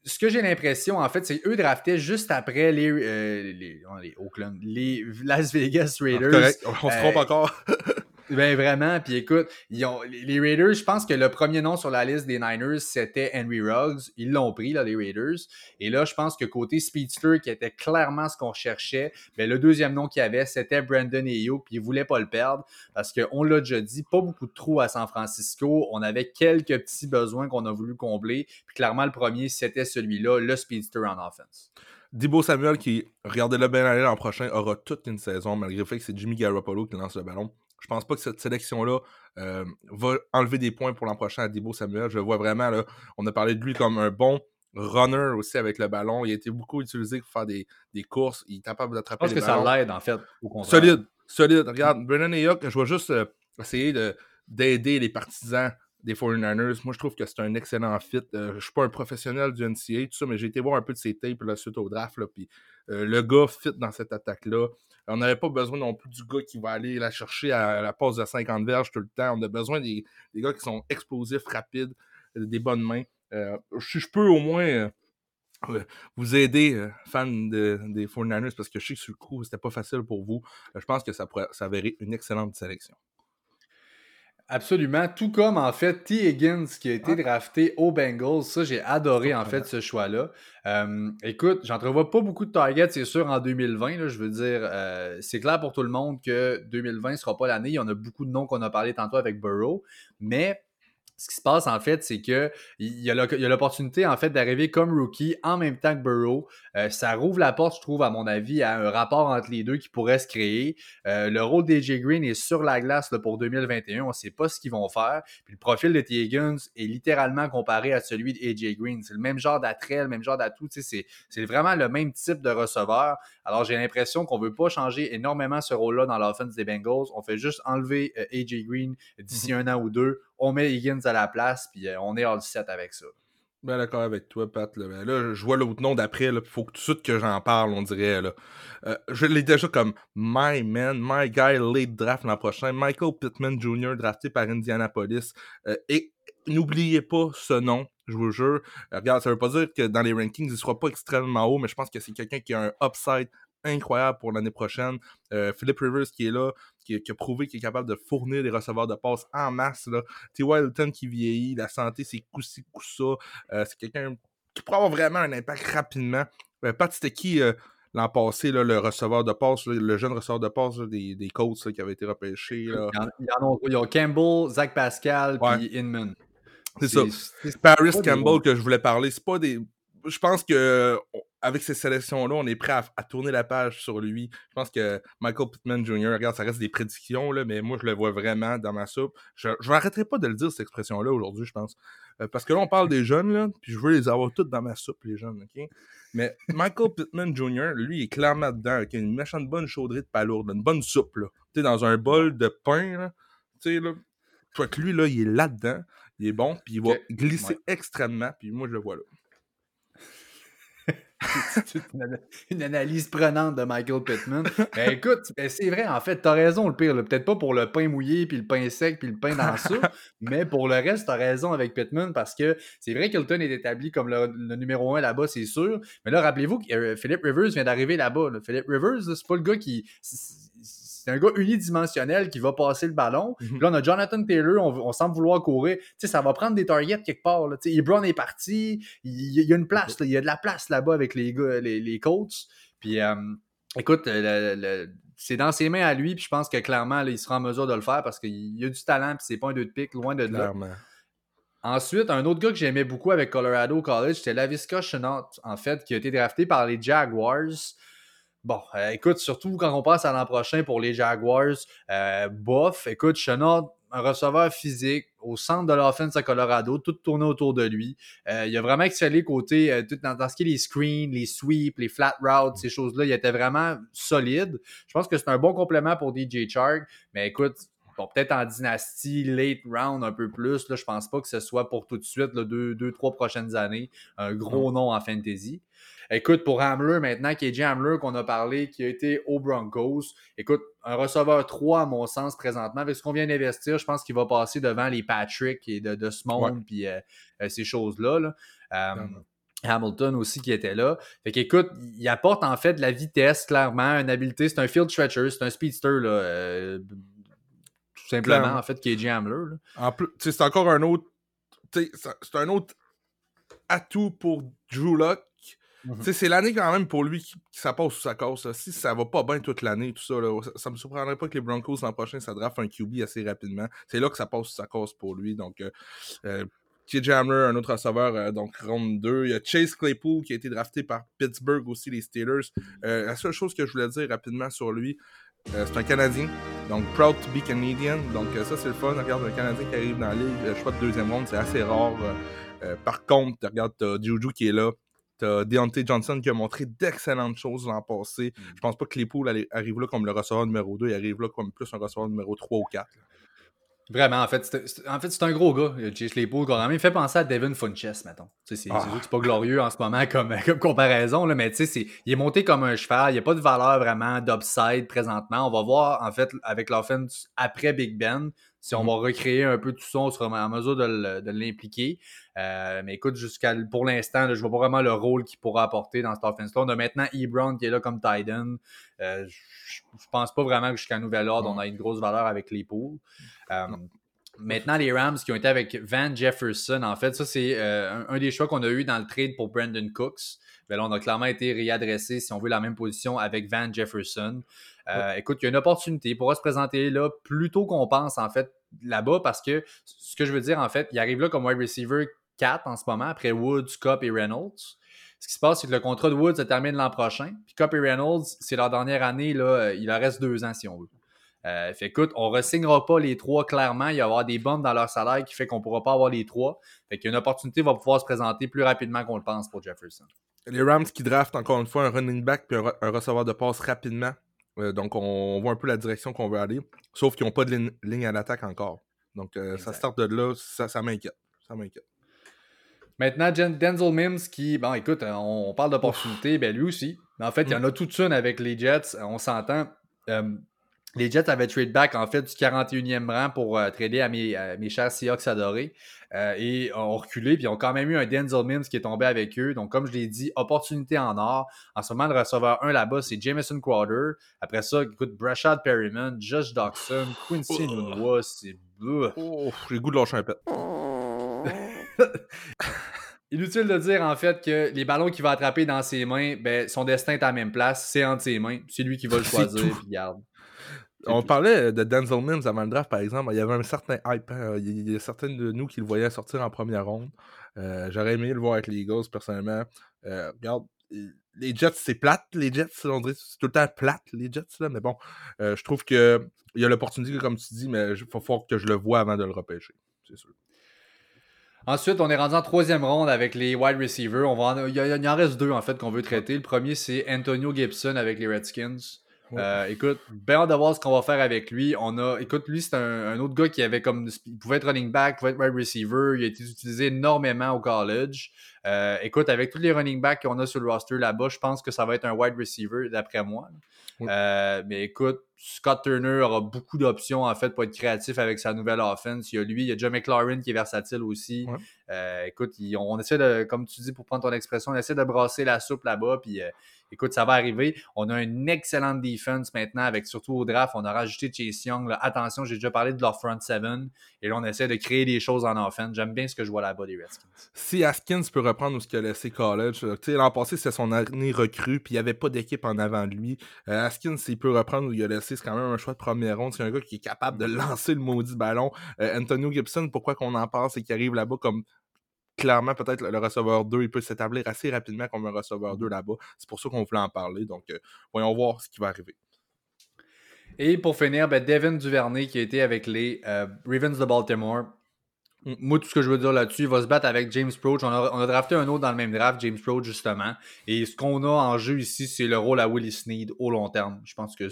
ce que j'ai l'impression, en fait, c'est eux draftaient juste après les, euh, les, les, Oakland, les Las Vegas ah, Raiders. on se trompe euh, encore. Ben vraiment, puis écoute, les Raiders, je pense que le premier nom sur la liste des Niners, c'était Henry Ruggs. Ils l'ont pris, là, les Raiders. Et là, je pense que côté Speedster, qui était clairement ce qu'on cherchait, ben, le deuxième nom qu'il y avait, c'était Brandon Ayuk, puis ils ne voulaient pas le perdre parce qu'on l'a déjà dit, pas beaucoup de trous à San Francisco. On avait quelques petits besoins qu'on a voulu combler. Puis clairement, le premier, c'était celui-là, le Speedster en offense. Dibo Samuel, qui, regardez-le bien aller l'an prochain, aura toute une saison, malgré le fait que c'est Jimmy Garoppolo qui lance le ballon. Je pense pas que cette sélection-là euh, va enlever des points pour l'an prochain à Debo Samuel. Je vois vraiment, là, on a parlé de lui comme un bon runner aussi avec le ballon. Il a été beaucoup utilisé pour faire des, courses. Il est capable d'attraper les. Je pense que ça l'aide, en fait, Solide, solide. Regarde, Brennan Ayuk, je vais juste euh, essayer d'aider les partisans des 49ers. Moi, je trouve que c'est un excellent fit. Euh, je suis pas un professionnel du NCA, tout ça, mais j'ai été voir un peu de ses tapes suite au draft. Là, puis, le gars fit dans cette attaque-là. On n'avait pas besoin non plus du gars qui va aller la chercher à la pause de 50 verges tout le temps. On a besoin des, gars qui sont explosifs, rapides, euh, des bonnes mains. Euh, je peux au moins euh, vous aider, fans des 49ers, parce que je sais que sur le coup, c'était pas facile pour vous. je pense que ça pourrait s'avérer une excellente sélection. Absolument. Tout comme, en fait, T. Higgins qui a été drafté aux Bengals. Ça, j'ai adoré, en fait, ce choix-là. Euh, écoute, j'entrevois pas beaucoup de targets, c'est sûr, en 2020. je veux dire, euh, c'est clair pour tout le monde que 2020 ne sera pas l'année. Il y en a beaucoup de noms qu'on a parlé tantôt avec Burrow. Mais ce qui se passe, en fait, c'est que il y a l'opportunité, en fait, d'arriver comme rookie en même temps que Burrow. Euh, ça rouvre la porte, je trouve, à mon avis, à un rapport entre les deux qui pourrait se créer. Euh, le rôle d'AJ Green est sur la glace là, pour 2021. On ne sait pas ce qu'ils vont faire. Puis le profil de T. Higgins est littéralement comparé à celui d'AJ Green. C'est le même genre d'attrait, le même genre d'atout. C'est vraiment le même type de receveur. Alors, j'ai l'impression qu'on ne veut pas changer énormément ce rôle-là dans l'offense des Bengals. On fait juste enlever euh, AJ Green d'ici mm-hmm. un an ou deux on met Higgins à la place, puis euh, on est all set avec ça. Ben d'accord avec toi, Pat. Là, ben, je vois l'autre nom d'après, il faut tout de suite que j'en parle, on dirait. Là. Euh, je l'ai déjà comme My Man, My Guy, late draft l'an prochain. Michael Pittman Jr., drafté par Indianapolis. Euh, et n'oubliez pas ce nom, je vous jure. regarde, ça veut pas dire que dans les rankings, il ne sera pas extrêmement haut, mais je pense que c'est quelqu'un qui a un upside incroyable pour l'année prochaine. Euh, Philip Rivers qui est là, qui, a prouvé qu'il est capable de fournir des receveurs de passe en masse. T. Wilton qui vieillit, la santé, c'est coup-ci, coup-ça. Euh, c'est quelqu'un qui pourrait avoir vraiment un impact rapidement. Ben, Pat, c'était qui euh, l'an passé, là, le receveur de passe, là, le jeune receveur de passe là, des, des Colts là, qui avait été repêché? Là. Il y en, il en a Campbell, Zach Pascal, puis Inman. C'est ça. c'est Paris Campbell que je voulais parler, c'est pas des. Je pense que avec ces sélections-là, on est prêt à, à tourner la page sur lui. Je pense que Michael Pittman Jr., regarde, ça reste des prédictions, là, mais moi, je le vois vraiment dans ma soupe. Je ne m'arrêterai pas de le dire, cette expression-là, aujourd'hui, je pense. Euh, parce que là, on parle des jeunes, là, puis je veux les avoir toutes dans ma soupe, les jeunes, OK? Mais Michael Pittman Jr., lui, il est clairement dedans, avec une méchante bonne chaudrée de palourde, une bonne soupe, là. Tu sais, dans un bol de pain, là. Tu sais, là. Vois que lui, là, il est là-dedans. Il est bon, puis il va Ok. glisser Ouais. extrêmement, puis moi, je le vois là. C'est une, une analyse prenante de Michael Pittman. Ben, écoute, ben, c'est vrai, en fait, t'as raison, le pire. Peut-être pas pour le pain mouillé, puis le pain sec, puis le pain dans ça, mais pour le reste, t'as raison avec Pittman parce que c'est vrai qu'Hilton est établi comme le, le numéro un là-bas, c'est sûr. Mais là, rappelez-vous que euh, Philip Rivers vient d'arriver là-bas. là. Philip Rivers, c'est pas le gars qui. C'est un gars unidimensionnel qui va passer le ballon. Mhm. Puis là, on a Jonathan Taylor, on, on semble vouloir courir. Tu sais, ça va prendre des targets quelque part. Là. Ebron est parti. Il, il y a une place. là. Il y a de la place là-bas avec les gars, les, les coachs. Puis, euh, écoute, le- le- c'est dans ses mains à lui. Puis je pense que clairement, là, il sera en mesure de le faire parce qu'il a du talent. Puis c'est pas un deux de pique, loin de là. Ensuite, un autre gars que j'aimais beaucoup avec Colorado College, c'était Lavisca Chenault, en fait, qui a été drafté par les Jaguars. Bon, euh, écoute, surtout quand on passe à l'an prochain pour les Jaguars, euh, bof, écoute, Chenault, un receveur physique au centre de l'offense à Colorado, tout tourné autour de lui. Euh, il a vraiment excellé côté, euh, tout dans, dans ce qui est les screens, les sweeps, les flat routes, ces choses-là. Il était vraiment solide. Je pense que c'est un bon complément pour DJ Chark, mais écoute, Bon, peut-être en dynastie, late round un peu plus. Là, je pense pas que ce soit pour tout de suite, là, deux, deux, trois prochaines années, un gros nom en fantasy. Écoute, pour Hamler maintenant, KJ Hamler qu'on a parlé, qui a été aux Broncos, écoute, un receveur 3 à mon sens présentement, avec ce qu'on vient d'investir, je pense qu'il va passer devant les Patrick et de, de ce monde, puis euh, euh, ces choses-là. là. Euh. Hamilton aussi qui était là. Fait qu'écoute, il apporte en fait de la vitesse, clairement, une habileté. C'est un field stretcher, c'est un speedster, là. euh, tout simplement, Clairement. en fait, KJ Hamler. là. En plus, c'est encore un autre. C'est un autre atout pour Drew Lock. Mhm. C'est l'année quand même pour lui qui, ça passe sous sa casse. là. Si ça va pas bien toute l'année, tout ça, là, ça, me surprendrait pas que les Broncos l'an prochain, ça draft un QB assez rapidement. C'est là que ça passe sous sa casse pour lui. Donc, euh, euh, Hamler, un autre receveur, euh, donc round 2. Il y a Chase Claypool qui a été drafté par Pittsburgh aussi, les Steelers. Euh, la seule chose que je voulais dire rapidement sur lui, c'est un Canadien, donc proud to be Canadian. Donc ça c'est le fun. Regarde un Canadien qui arrive dans la ligue, euh, choix de deuxième ronde, c'est assez rare. Par contre, tu regardes, t'as Juju qui est là, t'as Deontay Johnson qui a montré d'excellentes choses l'an passé. Mm. Je pense pas que Claypool arrive là comme le receveur numéro 2, il arrive là comme plus un receveur numéro 3 ou 4. là. Vraiment, en fait, c'est en fait, c'est un gros gars, euh, Chase Claypool, quand même. Il me fait penser à Devin Funches, mettons. C'est Ah. c'est sûr que c'est pas glorieux en ce moment comme, comme comparaison, là, mais tu sais, il est monté comme un cheval. Il n'y a pas de valeur vraiment d'upside présentement. On va voir, en fait, avec l'offense après Big Ben, si on Mhm. va recréer un peu tout ça, on sera en mesure de l'impliquer. Euh, mais écoute, jusqu'à pour l'instant, je vois pas vraiment le rôle qu'il pourra apporter dans cette offense-là. On a maintenant Ebron qui est là comme Titan. Euh, je je pense pas vraiment que jusqu'à nouvel ordre, on a une grosse valeur avec les poules. Euh, Maintenant, les Rams qui ont été avec Van Jefferson, en fait, ça, c'est un, un des choix qu'on a eu dans le trade pour Brandon Cooks. Ben là, on a clairement été réadressé, si on veut, la même position avec Van Jefferson. Euh, Écoute, il y a une opportunité. Il pourra se présenter là plus tôt qu'on pense, en fait, là-bas, parce que ce que je veux dire, en fait, il arrive là comme wide receiver 4 en ce moment, après Woods, Cup et Reynolds. Ce qui se passe, c'est que le contrat de Woods se termine l'an prochain. Puis Cup et Reynolds, c'est leur dernière année, là, il leur reste deux ans, si on veut. Euh, fait écoute, on ne ressignera pas les trois clairement. Il va y avoir des bombes dans leur salaire qui fait qu'on ne pourra pas avoir les trois. Fait qu'une opportunité va pouvoir se présenter plus rapidement qu'on le pense pour Jefferson. Les Rams qui draftent encore une fois un running back puis un, re- un receveur de passe rapidement. Euh, donc, on voit un peu la direction qu'on veut aller. Sauf qu'ils n'ont pas de ligne, ligne à l'attaque encore. Donc, euh, ça start de là. Ça, ça m'inquiète. Ça m'inquiète. Maintenant, Denzel Mims, qui, bon, écoute, euh, on, on parle d'opportunité, ben lui aussi. Mais en fait, il y en a toute une avec les Jets, on s'entend. Euh, les Jets avaient trade back, en fait, du 41e rang pour euh, trader à mes, à mes chers Seahawks adorés. Euh, et ont reculé, puis ils ont quand même eu un Denzel Mims qui est tombé avec eux. Donc, comme je l'ai dit, opportunité en or. En ce moment, le receveur 1 là-bas, c'est Jameson Crowder. Après ça, écoute, Brashad Perryman, Josh Doxson, Quincy Oh. Nunwa, c'est... Oh, j'ai le goût de lâcher un pet. Inutile de dire en fait que les ballons qu'il va attraper dans ses mains, ben, son destin est à la même place, c'est entre ses mains. C'est lui qui va le choisir, garde. On parlait de Denzel Mims avant le draft, par exemple. Il y avait un certain hype. Hein. Il y a certains de nous qui le voyaient sortir en première ronde. Euh, j'aurais aimé le voir avec les Eagles, personnellement. Euh, regarde, les Jets, c'est plate, les Jets. On dirait c'est tout le temps plate, les Jets. Là, mais bon, euh, je trouve qu'il y a l'opportunité, comme tu dis, mais il faut fort que je le vois avant de le repêcher. C'est sûr. Ensuite, on est rendu en troisième ronde avec les wide receivers. On va il, y en reste deux en fait qu'on veut traiter. Le premier, c'est Antonio Gibson avec les Redskins. Euh, écoute, bien hâte de voir ce qu'on va faire avec lui. On a, écoute, lui, c'est un, autre gars qui avait comme. Il pouvait être running back, pouvait être wide receiver. Il a été utilisé énormément au college. Euh, écoute, avec tous les running backs qu'on a sur le roster là-bas, je pense que ça va être un wide receiver, d'après moi. Euh, mais écoute, Scott Turner aura beaucoup d'options en fait pour être créatif avec sa nouvelle offense. Il y a lui, il y a John McLaurin qui est versatile aussi. écoute, on essaie de, comme tu dis pour prendre ton expression, on essaie de brasser la soupe là-bas. Puis écoute, ça va arriver. On a une excellente defense maintenant avec surtout au draft. On a rajouté Chase Young. Attention, j'ai déjà parlé de leur front seven. Et là, on essaie de créer des choses en offense. J'aime bien ce que je vois là-bas des Redskins. Si Askins peut reprendre ce qu'il a laissé college, l'an passé, c'était son année recrue, puis il n'y avait pas d'équipe en avant de lui. Euh, Askins, s'il peut reprendre où il a laissé, c'est quand même un choix de première ronde. C'est un gars qui est capable de lancer le maudit ballon. Euh, Antonio Gibson, pourquoi qu'on en parle, c'est qu'il arrive là-bas comme clairement, peut-être le receveur 2, il peut s'établir assez rapidement comme un receveur 2 mmh. là-bas. C'est pour ça qu'on voulait en parler. Donc, euh, voyons voir ce qui va arriver. Et pour finir, ben, Devin Duvernay qui a été avec les euh, Ravens de Baltimore. Moi, tout ce que je veux dire là-dessus, il va se battre avec James Proach. On a, drafté un autre dans le même draft, James Proach, justement. Et ce qu'on a en jeu ici, c'est le rôle à Willie Sneed au long terme. Je pense que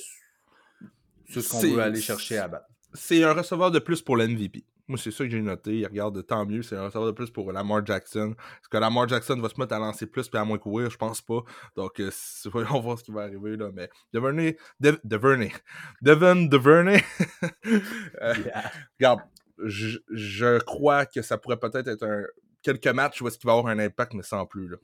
c'est ce qu'on veut aller chercher à battre. C'est un receveur de plus pour l'MVP. Moi, c'est ça que j'ai noté. Il regarde tant mieux. C'est un receveur de plus pour Lamar Jackson. Est-ce que Lamar Jackson va se mettre à lancer plus et à moins courir? Je pense pas. Donc, euh, voyons voir ce qui va arriver. Là. Mais Devernay, De, Devernay, Devin Devernay. euh, Regarde, je, je, crois que ça pourrait peut-être être un, quelques matchs où est-ce qu'il va avoir un impact, mais sans plus. Là.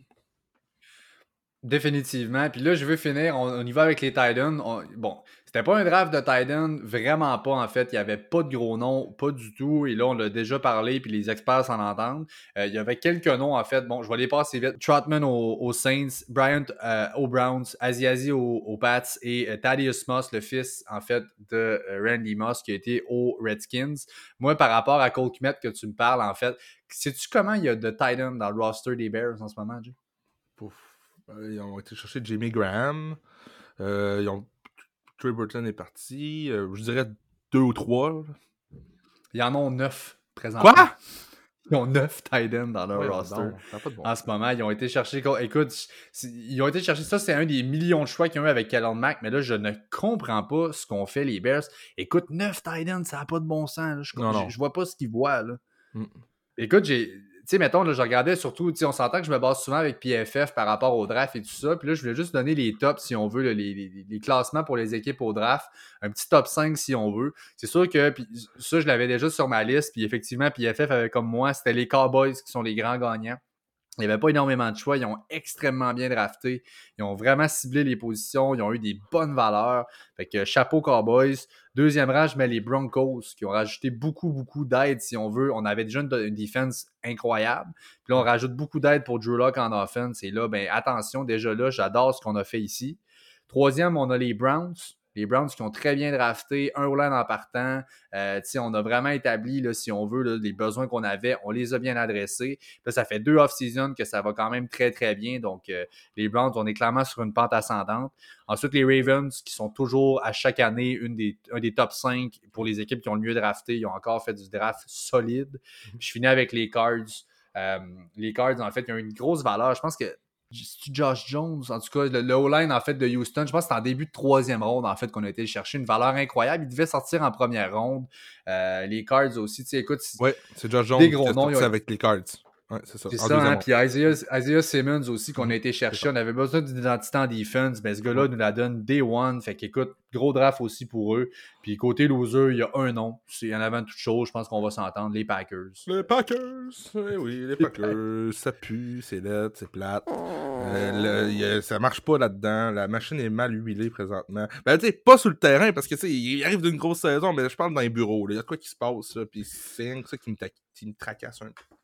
Définitivement. Puis là, je veux finir. On, y va avec les Titans. bon, c'était pas un draft de Titans, vraiment pas en fait. Il n'y avait pas de gros noms, pas du tout. Et là, on l'a déjà parlé, puis les experts s'en entendent. Euh, il y avait quelques noms en fait. Bon, je vais les passer vite. Trotman aux, Saints, Bryant euh, aux Browns, Asiasi aux, Pats et euh, Thaddeus Moss, le fils en fait de Randy Moss, qui a été aux Redskins. Moi, par rapport à Cole Kmet que tu me parles, en fait, sais-tu comment il y a de Titans dans le roster des Bears en ce moment, Jay? Pouf. Ils ont été chercher Jimmy Graham. Ils ont... Trey Burton est parti. Euh, je dirais deux ou trois. Ils en ont neuf présentement. Quoi? Ils ont neuf tight ends dans leur roster. en ce moment, ils ont été chercher. Écoute, ils ont été chercher ça. C'est un des millions de choix qu'ils ont eu avec Kellen Mack. Mais là, je ne comprends pas ce qu'ont fait les Bears. Écoute, neuf tight ends, ça n'a pas de bon sens. Je, je, vois pas ce qu'ils voient. Là. Mm. Écoute, j'ai sais, mettons, là, je regardais surtout, on s'entend que je me base souvent avec PFF par rapport au draft et tout ça. Puis là, je voulais juste donner les tops, si on veut, les, classements pour les équipes au draft. Un petit top 5 si on veut. C'est sûr que puis, ça, je l'avais déjà sur ma liste. Puis effectivement, PFF avait comme moi, c'était les Cowboys qui sont les grands gagnants. Il n'y avait pas énormément de choix. Ils ont extrêmement bien drafté. Ils ont vraiment ciblé les positions. Ils ont eu des bonnes valeurs. Fait que chapeau Cowboys. Deuxième rang, je mets les Broncos qui ont rajouté beaucoup, beaucoup d'aide si on veut. On avait déjà une, defense incroyable. Puis là, on rajoute beaucoup d'aide pour Drew Lock en offense. Et là, ben attention, déjà là, j'adore ce qu'on a fait ici. Troisième, on a les Browns. Les Browns qui ont très bien drafté, un Roland en partant. Euh, on a vraiment établi, là, si on veut, les besoins qu'on avait, on les a bien adressés. Là, ça fait deux off-season que ça va quand même très, très bien. Donc, euh, les Browns, on est clairement sur une pente ascendante. Ensuite, les Ravens, qui sont toujours à chaque année une des, un des top 5 pour les équipes qui ont le mieux drafté. Ils ont encore fait du draft solide. Mm-hmm. je finis avec les Cards. Euh, les Cards, en fait, ils ont une grosse valeur. Je pense que Josh Jones, en tout cas, le, O-line en fait de Houston, je pense que c'était en début de troisième ronde en fait qu'on a été chercher une valeur incroyable. Il devait sortir en première ronde. Euh, les Cards aussi, tu sais, écoute, c'est Josh Jones des gros noms, avec les Cards. Ouais, c'est ça. C'est ça, hein? Puis Isaiah, Simmons aussi, qu'on a été chercher. On avait besoin d'une identité en defense. mais ce gars-là nous la donne day one. Fait qu'écoute, gros draft aussi pour eux. Puis côté loser, il y a un nom. C'est en avant de toute chose. Je pense qu'on va s'entendre. Les Packers. Les Packers. Oui, oui, les Packers. ça pue, c'est laid, c'est plate. Euh, ça marche pas là-dedans. La machine est mal huilée présentement. Ben, tu sais, pas sur le terrain parce que, tu sais, il arrive d'une grosse saison, mais je parle dans les bureaux. Il y a quoi qui se passe, Puis c'est ça qui me, qui me tracasse un peu.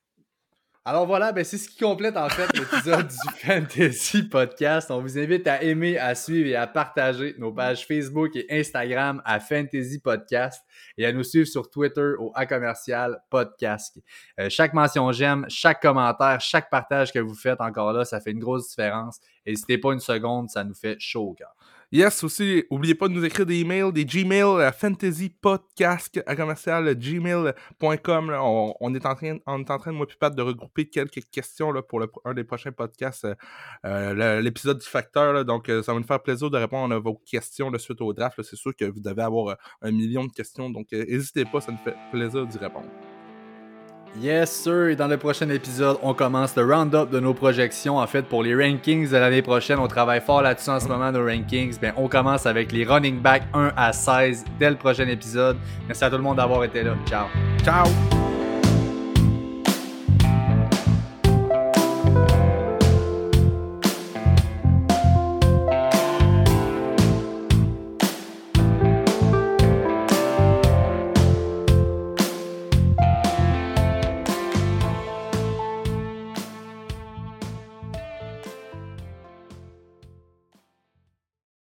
Alors voilà, ben c'est ce qui complète en fait l'épisode du Fantasy Podcast. On vous invite à aimer, à suivre et à partager nos pages Facebook et Instagram à Fantasy Podcast et à nous suivre sur Twitter au A commercial podcast. Euh, chaque mention j'aime, chaque commentaire, chaque partage que vous faites encore là, ça fait une grosse différence. N'hésitez pas une seconde, ça nous fait chaud au cœur. Yes, aussi, n'oubliez pas de nous écrire des emails, des Gmail à fantasypodcast commercial gmail.com. On, est en train, on est en train de moi de regrouper quelques questions là, pour le, un des prochains podcasts, euh, euh, l'épisode du facteur. donc, euh, ça va nous faire plaisir de répondre à vos questions là, suite au draft. C'est sûr que vous devez avoir un million de questions, donc n'hésitez pas, ça nous fait plaisir d'y répondre. Yes, sir. Et dans le prochain épisode, on commence le round-up de nos projections. En fait, pour les rankings de l'année prochaine, on travaille fort là-dessus en ce moment, nos rankings. Bien, on commence avec les running back 1 à 16 dès le prochain épisode. Merci à tout le monde d'avoir été là. Ciao. Ciao.